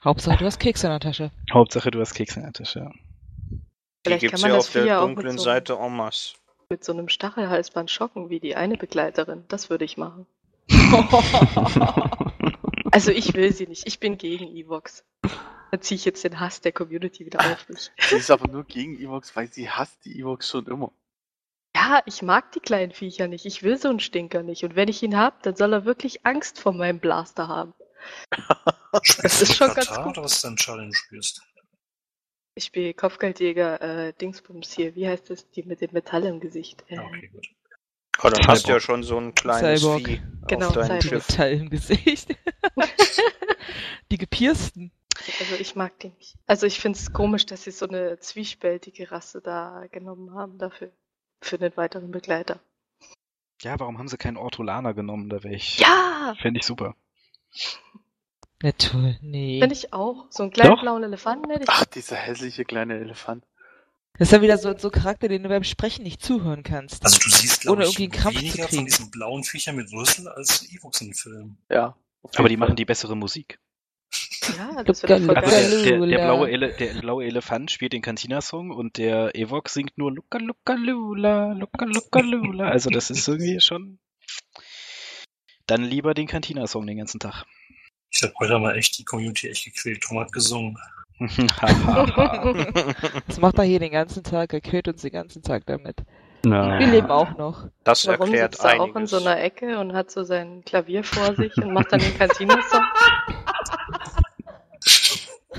Hauptsache, du hast Kekse in der Tasche. Hauptsache, du hast Kekse in der Tasche, ja. Die Vielleicht gibt's kann man ja das auf der dunklen mit so, Seite en masse. mit so einem Stachelhalsband schocken, wie die eine Begleiterin. Das würde ich machen. Also ich will sie nicht. Ich bin gegen Evox. Da ziehe ich jetzt den Hass der Community wieder auf mich. Sie ist aber nur gegen Evox, weil sie hasst die Evox schon immer. Ja, ich mag die kleinen Viecher nicht. Ich will so einen Stinker nicht. Und wenn ich ihn hab, dann soll er wirklich Angst vor meinem Blaster haben. Spielst ist du schon mit ganz Katar gut. oder was ist dein Challenge du spielst? Ich spiele Kopfgeldjäger, äh, Dingsbums hier. Wie heißt das? Die mit dem Metall im Gesicht. Äh, Ja, okay, gut. Aber dann hast du ja schon so ein kleines Cyborg. Vieh Genau, auf deinem Schiff. Metall im Gesicht. Die gepiersten. Also ich mag die nicht. Also ich finde es komisch, dass sie so eine zwiespältige Rasse da genommen haben dafür. Für den weiteren Begleiter. Ja, warum haben sie keinen Ortolaner genommen? Da wäre ich. Ja! Fände ich super. Na toll, nee. Finde ich auch. So einen kleinen Doch. blauen Elefanten hätte ich. Ach, dieser hässliche kleine Elefant. Das ist ja wieder so, so ein Charakter, den du beim Sprechen nicht zuhören kannst. Also du siehst, glaube Ohne ich, einen weniger kriegen. von diesen blauen Viechern mit Rüssel als Evox in den Filmen. Ja. Aber die Fall. machen die bessere Musik. Ja, das wird Luca, voll Also Luca, der, der, der, blaue Ele der blaue Elefant spielt den Cantina-Song und der Evox singt nur Luca Luca Lula, Luca Luca Lula. Also das ist irgendwie schon. Dann lieber den Cantina-Song den ganzen Tag. Ich habe heute mal echt die Community echt gequält. Tom hat gesungen. Das macht er hier den ganzen Tag, er quält uns den ganzen Tag damit. Na. Wir leben auch noch. Das Warum erklärt sitzt er auch in einiges. so einer Ecke und hat so sein Klavier vor sich und macht dann den Cantina-Song?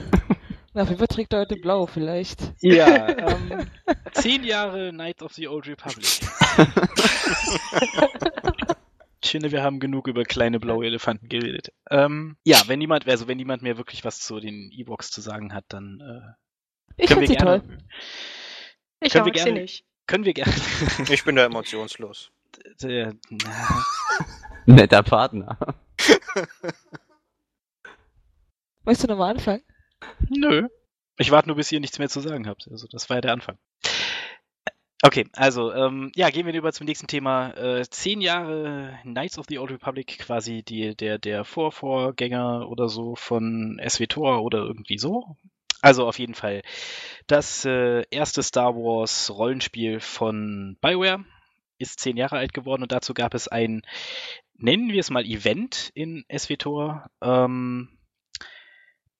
Na, auf jeden Fall trägt er heute blau, vielleicht. ja, ähm, zehn Jahre Knights of the Old Republic. Ich finde, wir haben genug über kleine blaue Elefanten geredet. Ähm, ja, wenn niemand, also wenn niemand mehr wirklich was zu den E-Box zu sagen hat, dann äh, Ich können wir sie gerne. toll. Ich Können wir mag sie gerne- nicht. Können wir gerne. Ich bin da emotionslos. äh, na, Netter Partner. Möchtest du nochmal anfangen? Nö. Ich warte nur, bis ihr nichts mehr zu sagen habt. Also, das war ja der Anfang. Okay, also, ähm, ja, gehen wir über zum nächsten Thema. Äh, zehn Jahre Knights of the Old Republic, quasi die, der, der Vorvorgänger oder so von SWTOR oder irgendwie so. Also auf jeden Fall das äh, erste Star Wars Rollenspiel von BioWare ist zehn Jahre alt geworden und dazu gab es ein, nennen wir es mal Event in SWTOR, ähm,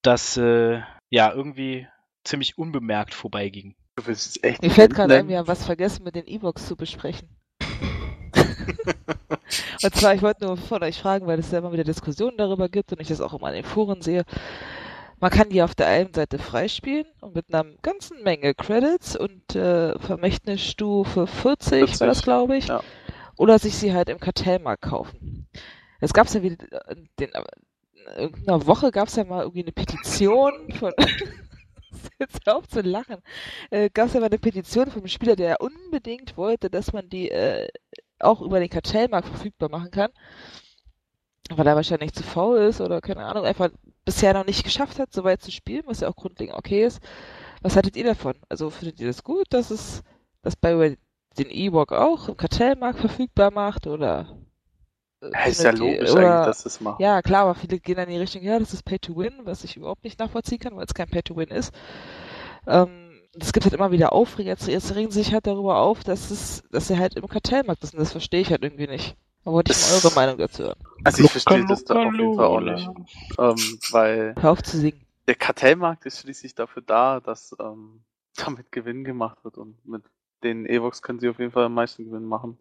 das äh, ja irgendwie ziemlich unbemerkt vorbeiging. Du willst echt Mir fällt gerade ein, wir haben was vergessen mit den E-Box zu besprechen. und zwar, ich wollte nur von euch fragen, weil es ja immer wieder Diskussionen darüber gibt und ich das auch immer in den Foren sehe. Man kann die auf der einen Seite freispielen und mit einer ganzen Menge Credits und äh, Vermächtnisstufe 40, war 40, das, glaube ich. ja. Oder sich sie halt im Kartellmarkt kaufen. Es gab ja wieder, den, irgendeiner Woche gab es ja mal irgendwie eine Petition von, jetzt auf zu lachen, äh, gab es ja mal eine Petition vom Spieler, der unbedingt wollte, dass man die äh, auch über den Kartellmarkt verfügbar machen kann. Weil er wahrscheinlich zu faul ist oder keine Ahnung, einfach bisher noch nicht geschafft hat, so weit zu spielen, was ja auch grundlegend okay ist. Was haltet ihr davon? Also findet ihr das gut, dass es dass BioWare den E-Walk auch im Kartellmarkt verfügbar macht oder Ja, ist ja logisch oder, eigentlich, dass das macht. ja, klar, aber viele gehen dann in die Richtung, ja, das ist Pay to Win, was ich überhaupt nicht nachvollziehen kann, weil es kein Pay to Win ist. Ähm, es gibt halt immer wieder Aufreger, jetzt, jetzt regen sie sich halt darüber auf, dass es, dass er halt im Kartellmarkt ist und das verstehe ich halt irgendwie nicht. Da wollte ich mal eure Meinung dazu hören. Also ich verstehe das da auf jeden Fall auch nicht. Ähm, weil Hör auf zu singen. der Kartellmarkt ist schließlich dafür da, dass ähm, damit Gewinn gemacht wird und mit den Evox können sie auf jeden Fall am meisten Gewinn machen.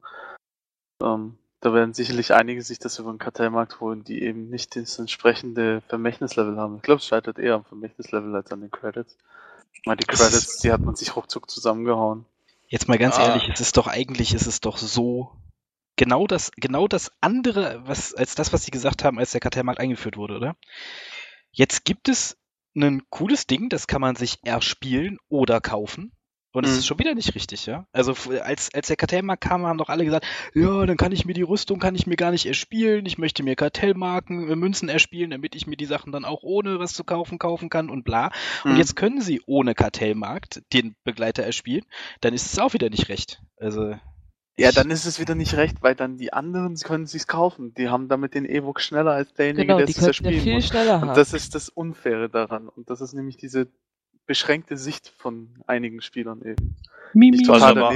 Ähm, da werden sicherlich einige sich das über den Kartellmarkt holen, die eben nicht das entsprechende Vermächtnislevel haben. Ich glaube, es scheitert eher am Vermächtnislevel als an den Credits. Meine, die Credits, die hat man sich ruckzuck zusammengehauen. Jetzt mal ganz Ah. ehrlich, es ist doch eigentlich, es ist doch so genau das, genau das andere, was, als das, was sie gesagt haben, als der Kartellmarkt eingeführt wurde, oder? Jetzt gibt es ein cooles Ding, das kann man sich erspielen oder kaufen. Und es Mhm. ist schon wieder nicht richtig, ja. Also als, als der Kartellmarkt kam, haben doch alle gesagt, ja, dann kann ich mir die Rüstung, kann ich mir gar nicht erspielen. Ich möchte mir Kartellmarken, äh, Münzen erspielen, damit ich mir die Sachen dann auch ohne was zu kaufen kaufen kann und bla. Und Mhm. jetzt können sie ohne Kartellmarkt den Begleiter erspielen. Dann ist es auch wieder nicht recht. Also. Ja, dann ist es wieder nicht recht, weil dann die anderen sie können sich's kaufen. Die haben damit den Evox schneller als derjenige, Genau, der die es könnten ja zerspielen viel muss. schneller haben. Und das ist das Unfaire daran. Und das ist nämlich diese beschränkte Sicht von einigen Spielern eben. Die Was aber-.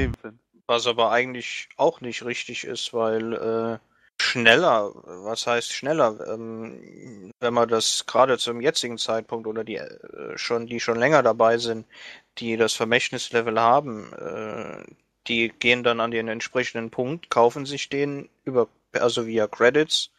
Was aber eigentlich auch nicht richtig ist, weil äh, schneller, was heißt schneller? Ähm, wenn man das gerade zum jetzigen Zeitpunkt oder die äh, schon, die schon länger dabei sind, die das Vermächtnislevel haben, äh, die gehen dann an den entsprechenden Punkt, kaufen sich den über, also via Credits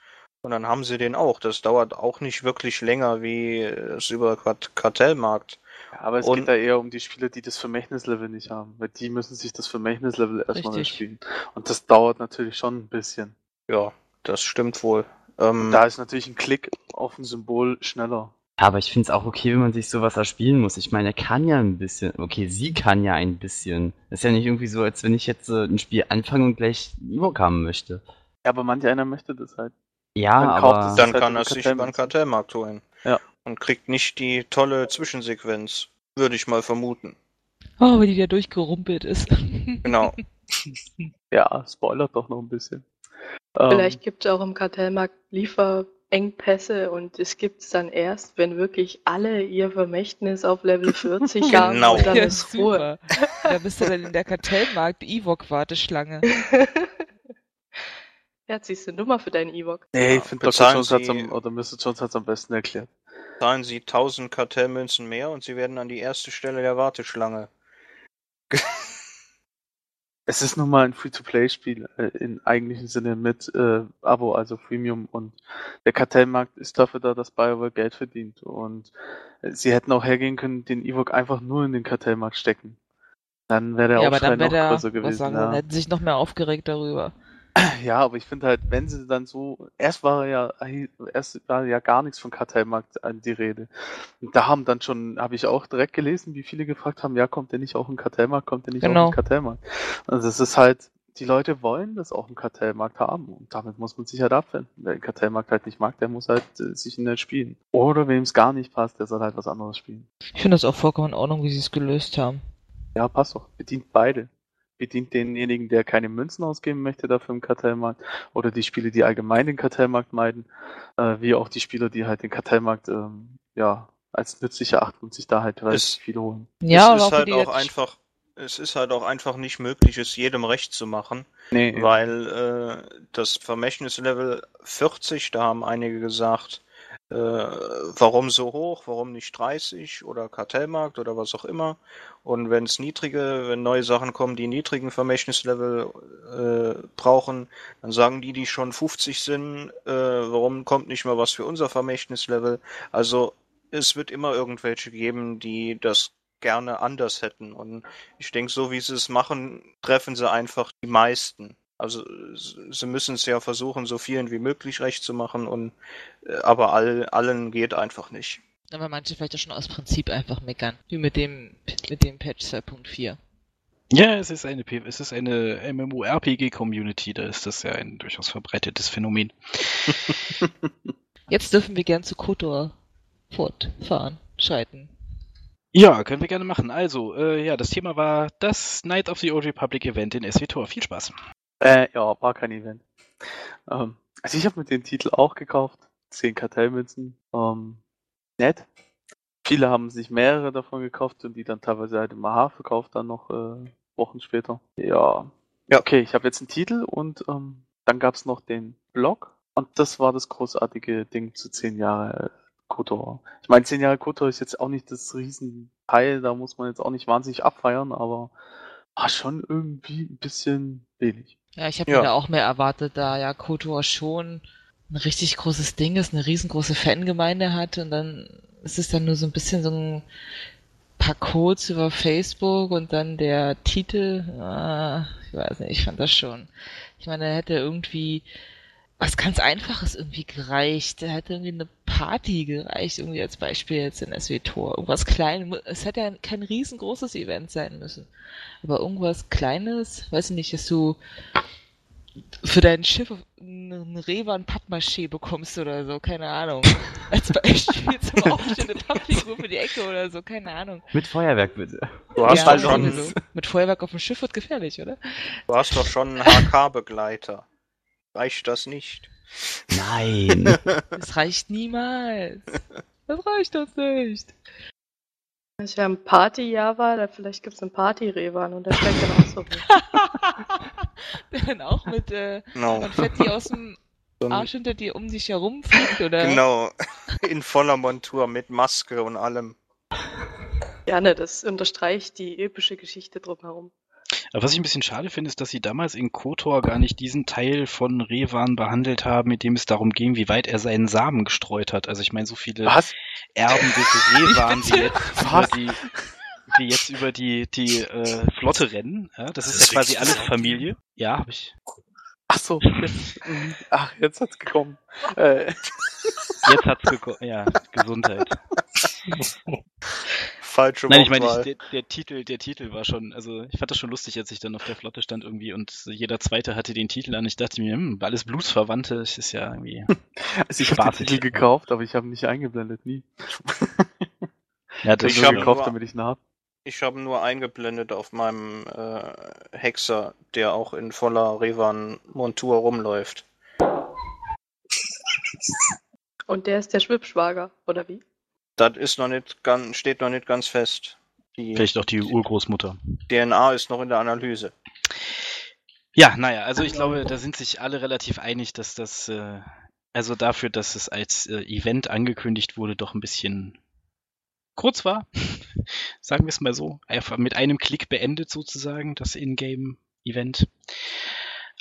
und dann haben sie den auch. Das dauert auch nicht wirklich länger wie es über Kart Kartellmarkt. Ja, aber es Und- geht da eher um die Spieler, die das Vermächtnislevel nicht haben. Weil die müssen sich das Vermächtnislevel erstmal erspielen. Und das dauert natürlich schon ein bisschen. Ja, das stimmt wohl. Ähm, Da ist natürlich ein Klick auf ein Symbol schneller. Ja, aber ich finde es auch okay, wenn man sich sowas erspielen muss. Ich meine, er kann ja ein bisschen. Okay, sie kann ja ein bisschen. ist ja nicht irgendwie so, als wenn ich jetzt äh, ein Spiel anfange und gleich Ewok haben möchte. Ja, aber manch einer möchte das halt. Ja, Dann kauft aber. es dann halt kann er sich über den Kartellmarkt. Holen. Ja. Und kriegt nicht die tolle Zwischensequenz, würde ich mal vermuten. Oh, wie die da durchgerumpelt ist. Genau. Ja, spoilert doch noch ein bisschen. Ähm, Vielleicht gibt es auch im Kartellmarkt Engpässe und es gibt's dann erst, wenn wirklich alle ihr Vermächtnis auf Level 40 haben Genau. und dann Ja, ist Ruhe. super. Da bist du dann in der Kartellmarkt-Ewok-Warteschlange. ja, ziehst du Nummer für deinen Ewok. Nee, Ja, ich finde Dr. Jones Sie- am, oder Mr. Jones hat's am besten erklärt. Zahlen Sie 1000 Kartellmünzen mehr und Sie werden an die erste Stelle der Warteschlange. Es ist nun mal ein Free-to-Play-Spiel äh, im eigentlichen Sinne mit äh, Abo, also Premium und der Kartellmarkt ist dafür da, dass BioWare Geld verdient und äh, sie hätten auch hergehen können, den Ewok einfach nur in den Kartellmarkt stecken. Dann wäre der ja, aber Aufschrei dann noch der, größer gewesen. sagen, ja. dann hätten sie sich noch mehr aufgeregt darüber. Ja, aber ich finde halt, wenn sie dann so, erst war ja, erst war ja gar nichts von Kartellmarkt an die Rede. Und da haben dann schon, habe ich auch direkt gelesen, wie viele gefragt haben, ja, kommt der nicht auch im Kartellmarkt, kommt der nicht auch Genau. im Kartellmarkt? Also es ist halt, die Leute wollen das auch im Kartellmarkt haben und damit muss man sich halt abfinden. Wer den Kartellmarkt halt nicht mag, der muss halt äh, sich in den spielen. Oder wem es gar nicht passt, der soll halt was anderes spielen. Ich finde das auch vollkommen in Ordnung, wie sie es gelöst haben. Ja, passt doch. Bedient beide. Bedient denjenigen, der keine Münzen ausgeben möchte dafür im Kartellmarkt, oder die Spieler, die allgemein den Kartellmarkt meiden, äh, wie auch die Spieler, die halt den Kartellmarkt ähm, ja als nützlich erachten und sich da halt relativ Es- viel holen. Ja, es aber ist halt auch einfach, es ist halt auch einfach nicht möglich, es jedem recht zu machen, Nee, weil äh, das Vermächtnislevel 40, da haben einige gesagt, äh, warum so hoch, warum nicht 30 oder Kartellmarkt oder was auch immer. Und wenn es niedrige, wenn neue Sachen kommen, die niedrigen Vermächtnislevel äh, brauchen, dann sagen die, die schon 50 sind, äh, warum kommt nicht mal was für unser Vermächtnislevel? Also es wird immer irgendwelche geben, die das gerne anders hätten. Und ich denke, so wie sie es machen, treffen sie einfach die meisten. Also sie müssen es ja versuchen, so vielen wie möglich recht zu machen, und äh, aber all, allen geht einfach nicht. Aber manche vielleicht auch schon aus Prinzip einfach meckern. Wie mit dem, mit dem Patch 2.4. Ja, es ist eine, P es ist eine MMORPG-Community, da ist das ja ein durchaus verbreitetes Phänomen. Jetzt dürfen wir gern zu Kotor fortfahren, schreiten. Ja, können wir gerne machen. Also, äh, ja, das Thema war das Night of the Old Republic Event in SWTOR. Viel Spaß. Äh, ja, war kein Event. Ähm, also ich habe mir den Titel auch gekauft. Zehn Kartellmünzen. Ähm, nett. Viele haben sich mehrere davon gekauft und die dann teilweise halt im AHA verkauft, dann noch äh, Wochen später. Ja. Ja. Okay, ich habe jetzt einen Titel und ähm, dann gab's noch den Blog und das war das großartige Ding zu zehn Jahre äh, Kotor. Ich meine, zehn Jahre Kotor ist jetzt auch nicht das Riesenteil, da muss man jetzt auch nicht wahnsinnig abfeiern, aber war schon irgendwie ein bisschen wenig. Ja, ich habe Ja. mir da auch mehr erwartet, da ja Kotor schon ein richtig großes Ding ist, eine riesengroße Fangemeinde hat und dann ist es dann nur so ein bisschen so ein paar Codes über Facebook und dann der Titel, ah, ich weiß nicht, ich fand das schon. Ich meine, er hätte irgendwie was ganz Einfaches irgendwie gereicht. Er hätte irgendwie eine Party gereicht, irgendwie als Beispiel jetzt in SW Tor. Irgendwas Kleines. Es hätte ja kein riesengroßes Event sein müssen. Aber irgendwas Kleines, weiß ich nicht, dass du für dein Schiff einen Revan Pappmaché bekommst oder so, keine Ahnung. Als Beispiel zum Aufstellen eine Pappfigur für die Ecke oder so, keine Ahnung. Mit Feuerwerk bitte. Du hast Ja, doch schon. Mit Feuerwerk auf dem Schiff wird gefährlich, oder? du hast doch schon einen HK-Begleiter. Reicht das nicht? Nein. Das reicht niemals. Das reicht uns nicht. Wenn es ja ein Partyjahr war, da vielleicht gibt's einen Party-Revan und der steigt dann auch so. Der dann auch mit äh, Genau. Konfetti aus dem Arsch hinter dir um dich herum fliegt, oder? Genau. In voller Montur mit Maske und allem. Gerne, das unterstreicht die epische Geschichte drumherum. Aber was ich ein bisschen schade finde, ist, dass sie damals in KOTOR gar nicht diesen Teil von Revan behandelt haben, mit dem es darum ging, wie weit er seinen Samen gestreut hat. Also ich meine, so viele Was? Erben des Revan, die jetzt über die, die jetzt über die, die äh, Flotte rennen. Ja, das ist Das ja quasi ist alles Familie. Ja, habe ich. Ach so. Jetzt, ach, jetzt hat's gekommen. Äh, Jetzt hat's gekommen. Ja, Gesundheit. Falsche Nein, ich meine, der, der Titel, der Titel war schon, also ich fand das schon lustig, als ich dann auf der Flotte stand irgendwie und jeder Zweite hatte den Titel an. Ich dachte mir, hm, alles Blutsverwandte, das ist ja irgendwie. also ich habe den. Titel gekauft, aber ich habe ihn nicht eingeblendet, nie. Ja, das Ich Ich hab habe gekauft, nur- damit ich ihn habe. Ich habe nur eingeblendet auf meinem äh, Hexer, der auch in voller Revan-Montur rumläuft. Und der ist der Schwibschwager, oder wie? Das ist noch nicht ganz, steht noch nicht ganz fest. Die Vielleicht auch die Urgroßmutter. DNA ist noch in der Analyse. Ja, naja, also ich glaube, da sind sich alle relativ einig, dass das, äh, also dafür, dass es als äh, Event angekündigt wurde, doch ein bisschen kurz war. Sagen wir es mal so. Einfach mit einem Klick beendet sozusagen, das Ingame-Event.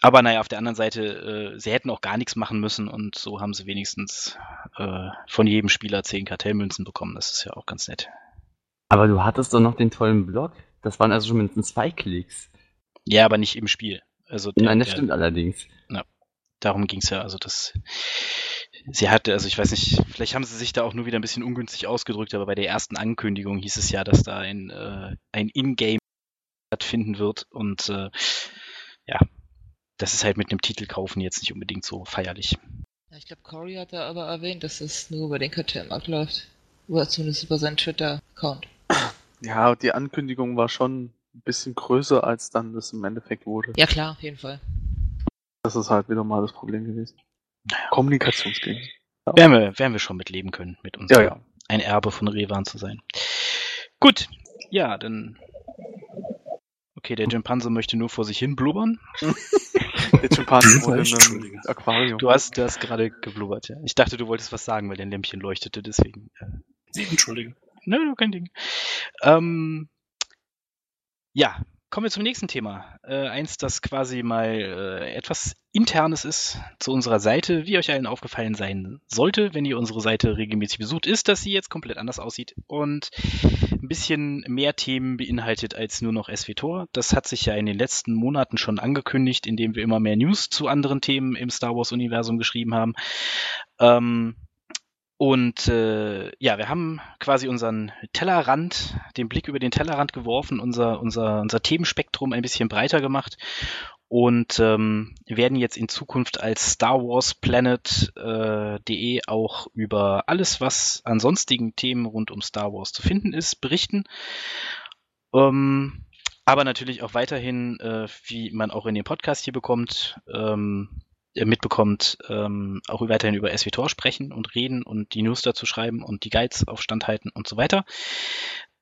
Aber naja, auf der anderen Seite, äh, sie hätten auch gar nichts machen müssen und so haben sie wenigstens äh, von jedem Spieler zehn Kartellmünzen bekommen. Das ist ja auch ganz nett. Aber du hattest doch noch den tollen Blog. Das waren also schon mindestens zwei Klicks. Ja, aber nicht im Spiel. Also der, Nein, das der, stimmt allerdings. darum ging's ja. Also das, sie hatte, also ich weiß nicht, vielleicht haben sie sich da auch nur wieder ein bisschen ungünstig ausgedrückt, aber bei der ersten Ankündigung hieß es ja, dass da ein, äh, ein Ingame stattfinden wird und äh, ja, das ist halt mit einem Titel kaufen jetzt nicht unbedingt so feierlich. Ja, ich glaube, Cory hat da aber erwähnt, dass es nur über den Kartellmarkt läuft. Oder zumindest über seinen Twitter-Account. Ja, die Ankündigung war schon ein bisschen größer, als dann das im Endeffekt wurde. Ja klar, auf jeden Fall. Das ist halt wieder mal das Problem gewesen. Kommunikationsgänge. Werden wir, werden wir schon mit leben können, mit uns Ja, ja. ein Erbe von Revan zu sein. Gut, ja, dann. Okay, der Jimpanse möchte nur vor sich hin blubbern. Der Schimpanse wurde in Entschuldige. einem Aquarium. Du hast, du hast gerade geblubbert, ja. Ich dachte, du wolltest was sagen, weil dein Lämpchen leuchtete, deswegen. Äh, Nee, Entschuldige. Nö, nö, kein Ding. Ähm, ja, kommen wir zum nächsten Thema. Äh, eins, das quasi mal äh, etwas Internes ist zu unserer Seite, wie euch allen aufgefallen sein sollte, wenn ihr unsere Seite regelmäßig besucht, ist, dass sie jetzt komplett anders aussieht und ein bisschen mehr Themen beinhaltet als nur noch SWTOR. Das hat sich ja in den letzten Monaten schon angekündigt, indem wir immer mehr News zu anderen Themen im Star Wars-Universum geschrieben haben. Ähm, und äh, ja, wir haben quasi unseren Tellerrand, den Blick über den Tellerrand geworfen, unser, unser, unser Themenspektrum ein bisschen breiter gemacht und ähm, werden jetzt in Zukunft als Star Wars Planet.de äh, .de auch über alles, was an sonstigen Themen rund um Star Wars zu finden ist, berichten. Ähm, aber natürlich auch weiterhin, äh, wie man auch in dem Podcast hier bekommt, ähm, äh, mitbekommt, ähm, auch weiterhin über SWTOR sprechen und reden und die News dazu schreiben und die Guides auf Stand halten und so weiter.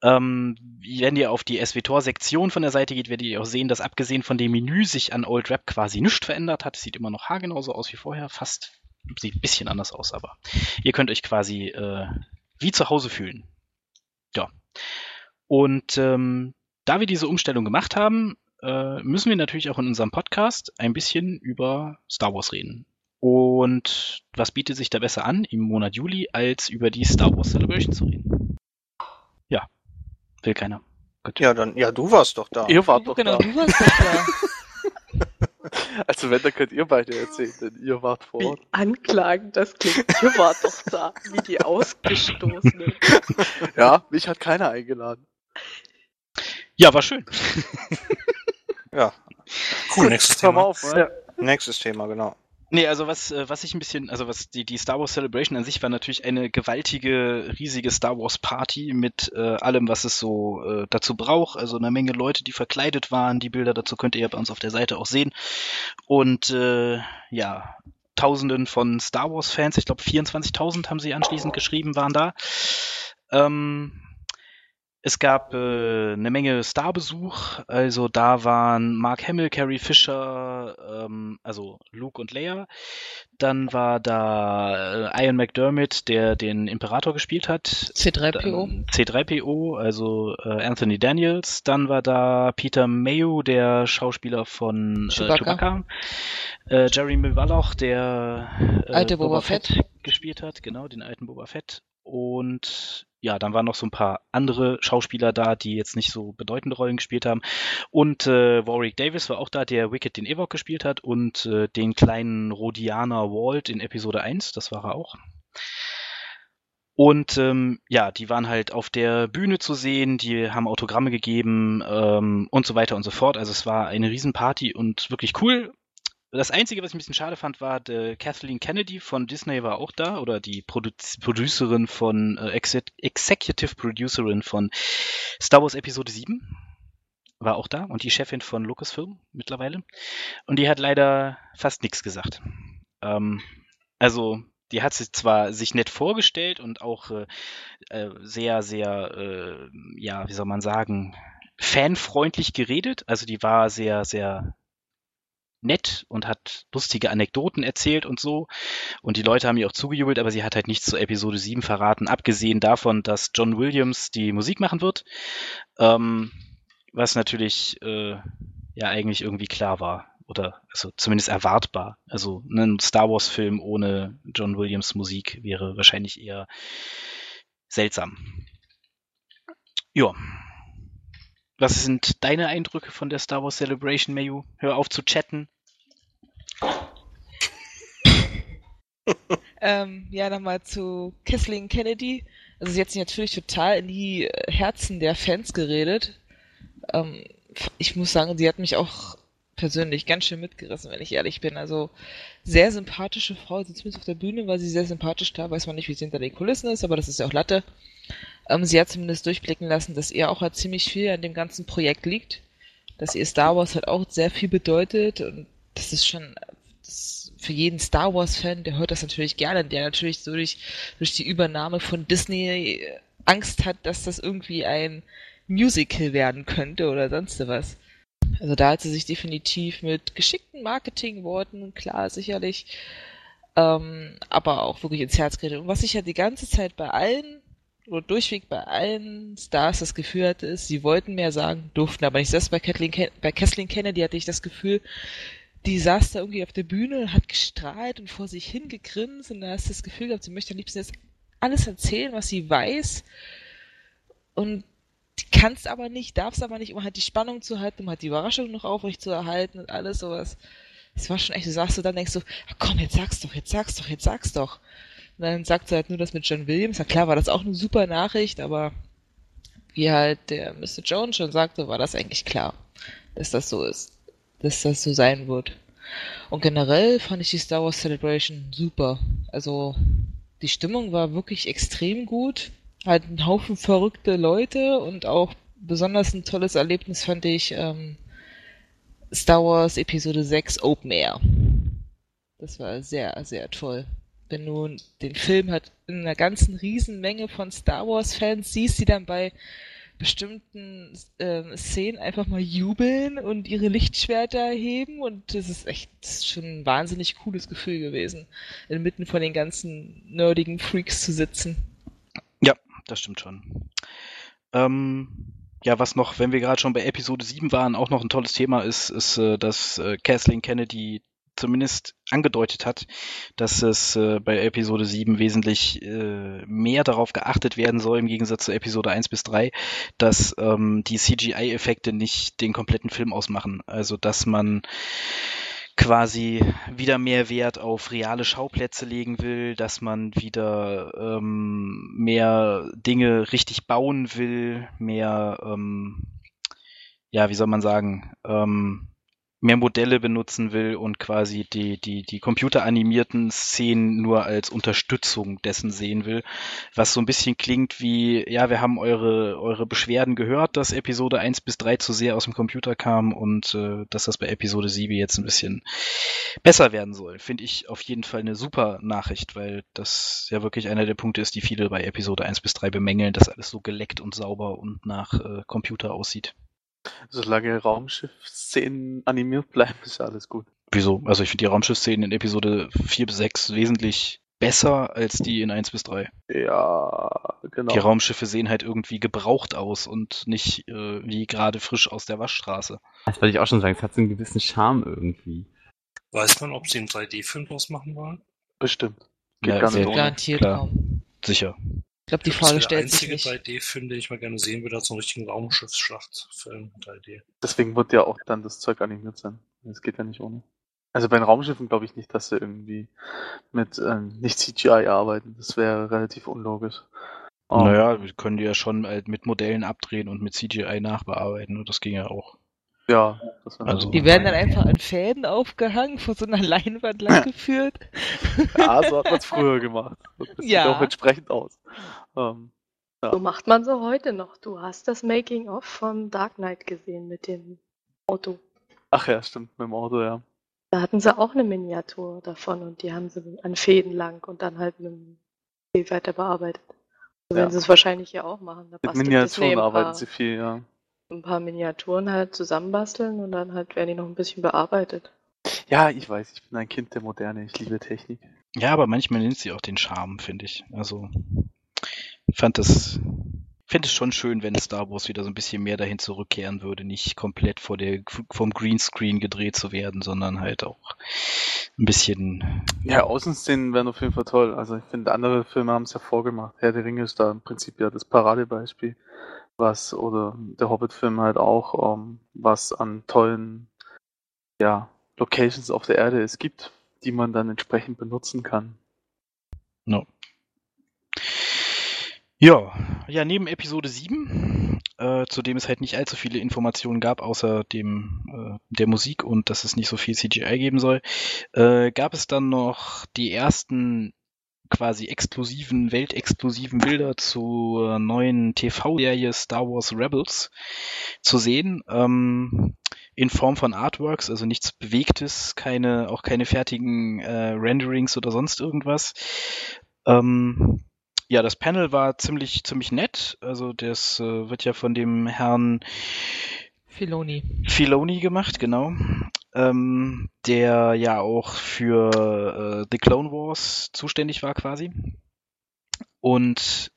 Ähm, wenn ihr auf die SWTOR-Sektion von der Seite geht, werdet ihr auch sehen, dass abgesehen von dem Menü sich an Old Rap quasi nichts verändert hat. Es sieht immer noch haargenauso aus wie vorher, fast sieht ein bisschen anders aus, aber ihr könnt euch quasi äh, wie zu Hause fühlen. Ja. Und ähm, da wir diese Umstellung gemacht haben, äh, müssen wir natürlich auch in unserem Podcast ein bisschen über Star Wars reden. Und was bietet sich da besser an im Monat Juli, als über die Star Wars Celebration zu reden? Ja, will keiner. Gut. Ja, dann, ja, du warst doch da. Ihr wart doch genau, da. du warst doch da. Also wenn, dann könnt ihr beide erzählen, denn ihr wart vor Wie Ort. anklagend das klingt. Ihr wart doch da, wie die Ausgestoßenen. Ja, mich hat keiner eingeladen. Ja, war schön. Ja, Cool, nächstes Thema. auf, ne? nächstes Thema, genau. Nee, also was, äh, was ich ein bisschen, also was die, die Star Wars Celebration an sich war natürlich eine gewaltige, riesige Star Wars Party mit äh, allem, was es so äh, dazu braucht. Also eine Menge Leute, die verkleidet waren. Die Bilder dazu könnt ihr ja bei uns auf der Seite auch sehen. Und äh, ja, Tausenden von Star Wars Fans, ich glaube 24.000 haben sie anschließend geschrieben, waren da. Ähm, es gab äh, eine Menge Starbesuch, also da waren Mark Hamill, Carrie Fisher, ähm, also Luke und Leia. Dann war da äh, Ian McDermott, der den Imperator gespielt hat. C3PO. Dann C3PO, also äh, Anthony Daniels. Dann war da Peter Mayo, der Schauspieler von äh, Chewbacca. Chewbacca. Äh, Jeremy Wallach, der äh, Alte Boba Fett. gespielt hat, genau, den alten Boba Fett. Und ja, dann waren noch so ein paar andere Schauspieler da, die jetzt nicht so bedeutende Rollen gespielt haben. Und äh, Warwick Davis war auch da, der Wicked den Ewok gespielt hat und äh, den kleinen Rodianer Walt in Episode 1, das war er auch. Und ähm, ja, die waren halt auf der Bühne zu sehen, die haben Autogramme gegeben ähm, und so weiter und so fort. Also es war eine Riesenparty und wirklich cool. Das Einzige, was ich ein bisschen schade fand, war, der Kathleen Kennedy von Disney war auch da, oder die Produ Producerin von, äh, Exe Executive Producerin von Star Wars Episode 7 war auch da und die Chefin von Lucasfilm mittlerweile. Und die hat leider fast nichts gesagt. Ähm, also die hat sie zwar sich nett vorgestellt und auch äh, äh, sehr, sehr, äh, ja, wie soll man sagen, fanfreundlich geredet. Also die war sehr, sehr nett und hat lustige Anekdoten erzählt und so. Und die Leute haben ihr auch zugejubelt, aber sie hat halt nichts zu Episode 7 verraten, abgesehen davon, dass John Williams die Musik machen wird. Ähm, was natürlich äh, ja eigentlich irgendwie klar war. Oder also zumindest erwartbar. Also ein Star Wars-Film ohne John Williams Musik wäre wahrscheinlich eher seltsam. Ja. Was sind deine Eindrücke von der Star Wars Celebration, Mayu? Hör auf zu chatten. ähm, ja, nochmal zu Kathleen Kennedy. Also sie hat sich natürlich total in die Herzen der Fans geredet. Ähm, ich muss sagen, sie hat mich auch persönlich ganz schön mitgerissen, wenn ich ehrlich bin. Also sehr sympathische Frau, sie zumindest auf der Bühne war sie sehr sympathisch da, weiß man nicht, wie sie hinter den Kulissen ist, aber das ist ja auch Latte. Ähm, sie hat zumindest durchblicken lassen, dass ihr auch halt ziemlich viel an dem ganzen Projekt liegt, dass ihr Star Wars halt auch sehr viel bedeutet und das ist schon das für jeden Star Wars-Fan, der hört das natürlich gerne, der natürlich so durch, durch die Übernahme von Disney Angst hat, dass das irgendwie ein Musical werden könnte oder sonst was. Also da hat sie sich definitiv mit geschickten Marketingworten, klar, sicherlich, ähm, aber auch wirklich ins Herz geredet. Und was ich ja die ganze Zeit bei allen oder durchweg bei allen Stars das Gefühl hatte, ist, sie wollten mehr sagen, durften aber nicht. Das bei Kathleen, bei Kathleen Kennedy hatte ich das Gefühl, die saß da irgendwie auf der Bühne, hat gestrahlt und vor sich hingegrinst und da hast du das Gefühl gehabt, sie möchte am liebsten jetzt alles erzählen, was sie weiß und kannst aber nicht, darfst aber nicht, um halt die Spannung zu halten, um halt die Überraschung noch aufrecht zu erhalten und alles sowas. Das war schon echt, du sagst du dann, denkst du, ah, komm, jetzt sag's doch, jetzt sag's doch, jetzt sag's doch. Und dann sagt sie halt nur das mit John Williams. Na klar war das auch eine super Nachricht, aber wie halt der Mr. Jones schon sagte, war das eigentlich klar, dass das so ist. Dass das so sein wird. Und generell fand ich die Star Wars Celebration super. Also die Stimmung war wirklich extrem gut halt ein Haufen verrückte Leute und auch besonders ein tolles Erlebnis fand ich ähm, Star Wars Episode 6 Open Air. Das war sehr, sehr toll. Wenn du den Film halt in einer ganzen Riesenmenge von Star Wars Fans siehst, die dann bei bestimmten äh, Szenen einfach mal jubeln und ihre Lichtschwerter heben und das ist echt das ist schon ein wahnsinnig cooles Gefühl gewesen, inmitten von den ganzen nerdigen Freaks zu sitzen das stimmt schon. Ähm, ja, was noch, wenn wir gerade schon bei Episode 7 waren, auch noch ein tolles Thema ist, ist, äh, dass äh, Kathleen Kennedy zumindest angedeutet hat, dass es äh, bei Episode 7 wesentlich äh, mehr darauf geachtet werden soll, im Gegensatz zu Episode 1 bis 3, dass ähm, die CGI-Effekte nicht den kompletten Film ausmachen. Also dass man quasi wieder mehr Wert auf reale Schauplätze legen will, dass man wieder ähm, mehr Dinge richtig bauen will, mehr, ähm, ja, wie soll man sagen, ähm, mehr Modelle benutzen will und quasi die, die, die computeranimierten Szenen nur als Unterstützung dessen sehen will. Was so ein bisschen klingt wie, ja, wir haben eure, eure Beschwerden gehört, dass Episode 1 bis 3 zu sehr aus dem Computer kam und äh, dass das bei Episode 7 jetzt ein bisschen besser werden soll. Finde ich auf jeden Fall eine super Nachricht, weil das ja wirklich einer der Punkte ist, die viele bei Episode 1 bis 3 bemängeln, dass alles so geleckt und sauber und nach äh, Computer aussieht. Solange Raumschiff-Szenen animiert bleiben, ist alles gut. Wieso? Also ich finde die Raumschiff-Szenen in Episode 4 bis 6 wesentlich besser als die in 1 bis 3. Ja, genau. Die Raumschiffe sehen halt irgendwie gebraucht aus und nicht äh, wie gerade frisch aus der Waschstraße. Das wollte ich auch schon sagen, es hat so einen gewissen Charme irgendwie. Weiß man, ob sie einen 3D-Film draus machen wollen? Bestimmt. Geht Ja, ganz sehr ohne. Garantiert Klar. kaum. Sicher. Ich glaube, die Das Frage stellt sich der nicht. einzige 3D-Film, den ich mal gerne sehen würde, als so einen richtigen Raumschiffsschlachtfilm 3D. Deswegen wird ja auch dann das Zeug animiert sein. Das geht ja nicht ohne. Also bei den Raumschiffen glaube ich nicht, dass sie irgendwie mit ähm, nicht CGI arbeiten. Das wäre relativ unlogisch. Ähm, Naja, wir können die ja schon halt mit Modellen abdrehen und mit CGI nachbearbeiten. und Das ging ja auch. Ja, das wäre Also- Die werden dann einfach an Fäden aufgehangen, vor so einer Leinwand langgeführt. Ja, so hat man es früher gemacht. Das sieht Ja. auch entsprechend aus. Ähm, So macht man so heute noch. Du hast das Making-of von Dark Knight gesehen mit dem Auto. ach ja, stimmt, mit dem Auto, ja. Da hatten sie auch eine Miniatur davon und die haben sie an Fäden lang und dann halt mit dem C weiter bearbeitet. So Ja. werden sie es wahrscheinlich hier auch machen. Da Mit Miniaturen arbeiten sie viel, ja. Ein paar Miniaturen halt zusammenbasteln und dann halt werden die noch ein bisschen bearbeitet. Ja, ich weiß, ich bin ein Kind der Moderne, ich liebe Technik. Ja, aber manchmal nimmt sie auch den Charme, finde ich. Also, ich fand das, finde es schon schön, wenn Star Wars wieder so ein bisschen mehr dahin zurückkehren würde, nicht komplett vor der, vom Greenscreen gedreht zu werden, sondern halt auch ein bisschen, Ja, Außenszenen wären auf jeden Fall toll. Also ich finde, andere Filme haben es ja vorgemacht. Herr der Ringe ist da im Prinzip ja das Paradebeispiel, was, oder der Hobbit-Film halt auch, ähm, was an tollen, ja, Locations auf der Erde es gibt, die man dann entsprechend benutzen kann. no. Ja, ja, neben Episode 7, äh, zu dem es halt nicht allzu viele Informationen gab, außer dem äh, der Musik und dass es nicht so viel CGI geben soll, äh, gab es dann noch die ersten quasi exklusiven, weltexklusiven Bilder zur neuen TV-Serie Star Wars Rebels zu sehen. Ähm, in Form von Artworks, also nichts Bewegtes, keine, auch keine fertigen äh, Renderings oder sonst irgendwas. Ähm, ja, das Panel war ziemlich, ziemlich nett. Also das äh, wird ja von dem Herrn Filoni. Filoni gemacht, genau. Ähm, der ja auch für äh, The Clone Wars zuständig war quasi. Und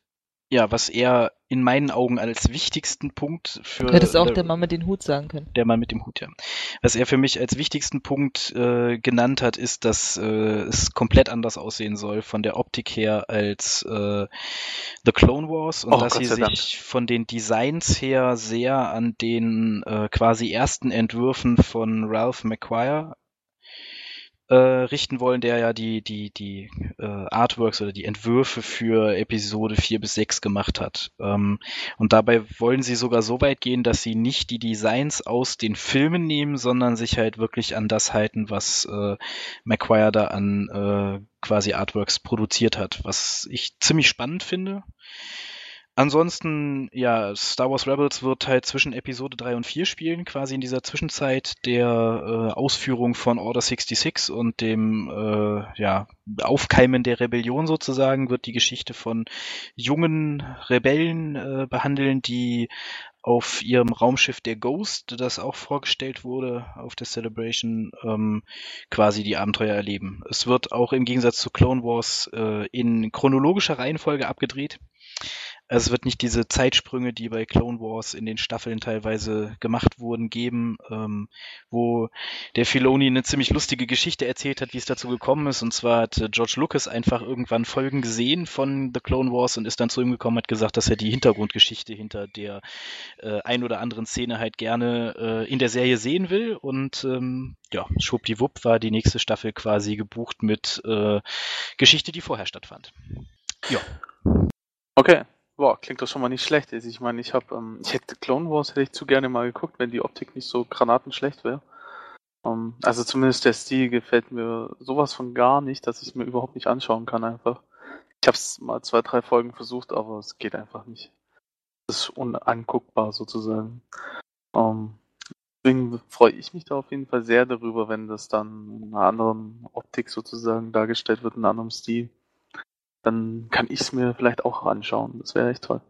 ja, was er in meinen Augen als wichtigsten Punkt für Du hättest auch der Mann mit den Hut sagen können. der Mann mit dem Hut, ja. Was er für mich als wichtigsten Punkt äh, genannt hat, ist, dass äh, es komplett anders aussehen soll von der Optik her als äh, The Clone Wars und Oh, dass Gott sie Dank. sich von den Designs her sehr an den äh, quasi ersten Entwürfen von Ralph McQuire äh, richten wollen, der ja die, die, die äh, Artworks oder die Entwürfe für Episode 4 bis 6 gemacht hat. Ähm, und dabei wollen sie sogar so weit gehen, dass sie nicht die Designs aus den Filmen nehmen, sondern sich halt wirklich an das halten, was äh, McQuire da an äh, quasi Artworks produziert hat, was ich ziemlich spannend finde. Ansonsten, ja, Star Wars Rebels wird halt zwischen Episode 3 und 4 spielen, quasi in dieser Zwischenzeit der äh, Ausführung von Order 66 und dem äh, ja, Aufkeimen der Rebellion sozusagen, wird die Geschichte von jungen Rebellen äh, behandeln, die auf ihrem Raumschiff der Ghost, das auch vorgestellt wurde auf der Celebration, ähm, quasi die Abenteuer erleben. Es wird auch im Gegensatz zu Clone Wars äh, in chronologischer Reihenfolge abgedreht. Also es wird nicht diese Zeitsprünge, die bei Clone Wars in den Staffeln teilweise gemacht wurden, geben, ähm, wo der Filoni eine ziemlich lustige Geschichte erzählt hat, wie es dazu gekommen ist. Und zwar hat äh, George Lucas einfach irgendwann Folgen gesehen von The Clone Wars und ist dann zu ihm gekommen, hat gesagt, dass er die Hintergrundgeschichte hinter der äh, ein oder anderen Szene halt gerne äh, in der Serie sehen will. Und ähm, ja, schwuppdiwupp war die nächste Staffel quasi gebucht mit äh, Geschichte, die vorher stattfand. Ja. Okay. Boah, klingt doch schon mal nicht schlecht. Also ich meine, ich habe, ähm, ich hätte Clone Wars hätte ich zu gerne mal geguckt, wenn die Optik nicht so granatenschlecht wäre. Ähm, also zumindest der Stil gefällt mir sowas von gar nicht, dass ich es mir überhaupt nicht anschauen kann einfach. Ich habe es mal zwei, drei Folgen versucht, aber es geht einfach nicht. Es ist unanguckbar sozusagen. Ähm, deswegen freue ich mich da auf jeden Fall sehr darüber, wenn das dann in einer anderen Optik sozusagen dargestellt wird, in einem anderen Stil dann kann ich es mir vielleicht auch anschauen. Das wäre echt toll.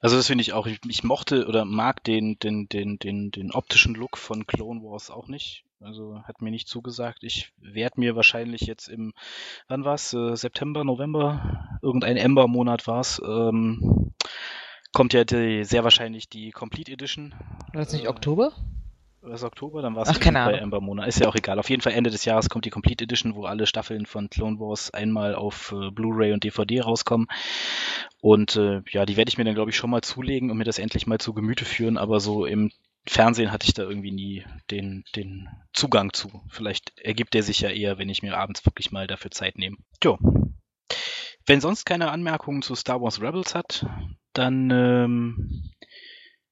Also das finde ich auch. Ich, ich mochte oder mag den, den, den, den, den optischen Look von Clone Wars auch nicht. Also hat mir nicht zugesagt. Ich werde mir wahrscheinlich jetzt im, wann war's? Äh, September, November, irgendein Ember-Monat war's. Ähm, kommt ja die, sehr wahrscheinlich die Complete Edition. War das nicht Äh, Oktober? Was Oktober, dann war es bei. Ember Monat. Ist ja auch egal. Auf jeden Fall Ende des Jahres kommt die Complete Edition, wo alle Staffeln von Clone Wars einmal auf äh, Blu-ray und DVD rauskommen. Und äh, ja, die werde ich mir dann, glaube ich, schon mal zulegen und mir das endlich mal zu Gemüte führen. Aber so im Fernsehen hatte ich da irgendwie nie den, den Zugang zu. Vielleicht ergibt der sich ja eher, wenn ich mir abends wirklich mal dafür Zeit nehme. Jo. Wenn sonst keine Anmerkungen zu Star Wars Rebels hat, dann ähm,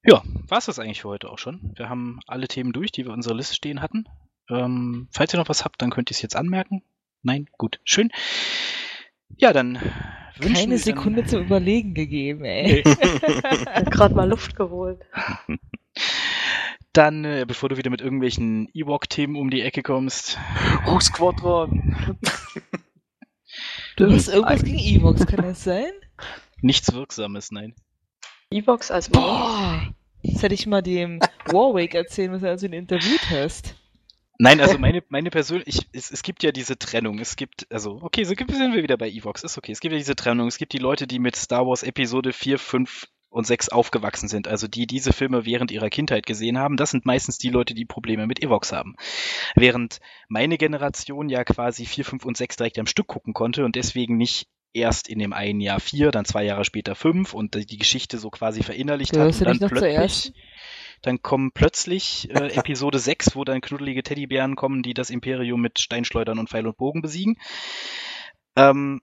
ja, war es das eigentlich für heute auch schon. Wir haben alle Themen durch, die wir in unserer Liste stehen hatten. Ähm, falls ihr noch was habt, dann könnt ihr es jetzt anmerken. Nein, gut, schön. Ja, dann wünschen Keine wir Sekunde zum Überlegen gegeben, ey. Nee. Hat gerade mal Luft geholt. Dann, äh, bevor du wieder mit irgendwelchen Ewok-Themen um die Ecke kommst. Oh, Squadron! Du hast irgendwas gegen Evox, kann das sein? Nichts Wirksames, nein. Evox als? Boah! Das hätte ich mal dem Warwick erzählen müssen, als du ihn interviewt hast. Nein, also meine, meine persönliche, es, es gibt ja diese Trennung. Es gibt, also, okay, so sind wir wieder bei Evox, ist okay. Es gibt ja diese Trennung. Es gibt die Leute, die mit Star Wars Episode 4, 5 und 6 aufgewachsen sind, also die diese Filme während ihrer Kindheit gesehen haben. Das sind meistens die Leute, die Probleme mit Evox haben. Während meine Generation ja quasi 4, 5 und 6 direkt am Stück gucken konnte und deswegen nicht erst in dem einen Jahr 4, dann zwei Jahre später 5 und die Geschichte so quasi verinnerlicht hat Gehörst und dann noch plötzlich zuerst? dann kommen plötzlich äh, Episode 6, wo dann knuddelige Teddybären kommen, die das Imperium mit Steinschleudern und Pfeil und Bogen besiegen. Ähm,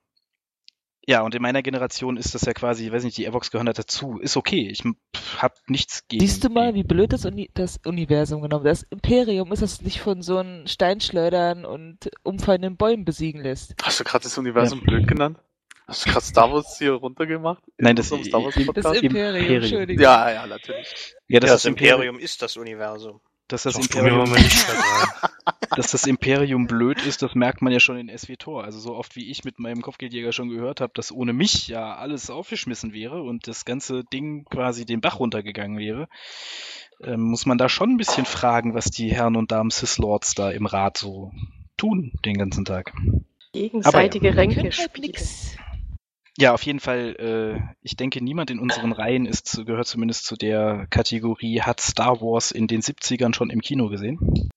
ja, und in meiner Generation ist das ja quasi, ich weiß nicht, die Evox gehören da dazu. Ist okay, ich hab nichts gegen. Siehst du mal, wie blöd das, Uni das Universum genommen Das Imperium ist, das nicht von so einen Steinschleudern und umfallenden Bäumen besiegen lässt. Hast du gerade das Universum blöd genannt? Hast du gerade Star Wars hier runtergemacht? In Nein, das- unserem Star Wars Das? Imperium, Imperium. Ja, ja, natürlich. Ja, das, Das, ist Imperium. Imperium ist das Universum. Dass das, Imperium, dass das Imperium blöd ist, das merkt man ja schon in SWTOR. Also so oft wie ich mit meinem Kopfgeldjäger schon gehört habe, dass ohne mich ja alles aufgeschmissen wäre und das ganze Ding quasi den Bach runtergegangen wäre, ähm, muss man da schon ein bisschen fragen, was die Herren und Damen Sith Lords da im Rat so tun den ganzen Tag. Gegenseitige Wir können halt nix. Ja, auf jeden Fall, äh, ich denke, niemand in unseren Reihen ist, zu- gehört zumindest zu der Kategorie, hat Star Wars in den 70ern schon im Kino gesehen.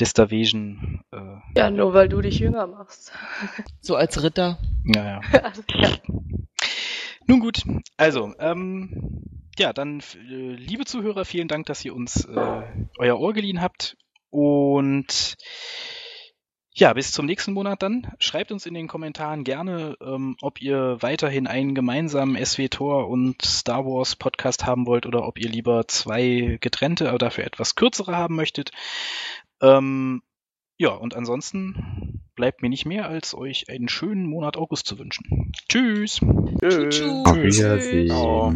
Destavision, äh, Ja, nur weil du dich jünger machst. So als Ritter. naja. Also, ja. Nun gut, also, ähm, ja, dann, äh, liebe Zuhörer, vielen Dank, dass ihr uns äh, euer Ohr geliehen habt. Und ja, bis zum nächsten Monat dann. Schreibt uns in den Kommentaren gerne, ähm, ob ihr weiterhin einen gemeinsamen SW-Tor und Star Wars Podcast haben wollt oder ob ihr lieber zwei getrennte, aber dafür etwas kürzere haben möchtet. Ähm, ja, und ansonsten bleibt mir nicht mehr, als euch einen schönen Monat August zu wünschen. Tschüss! Tschüss. Auf Wiedersehen. Ciao.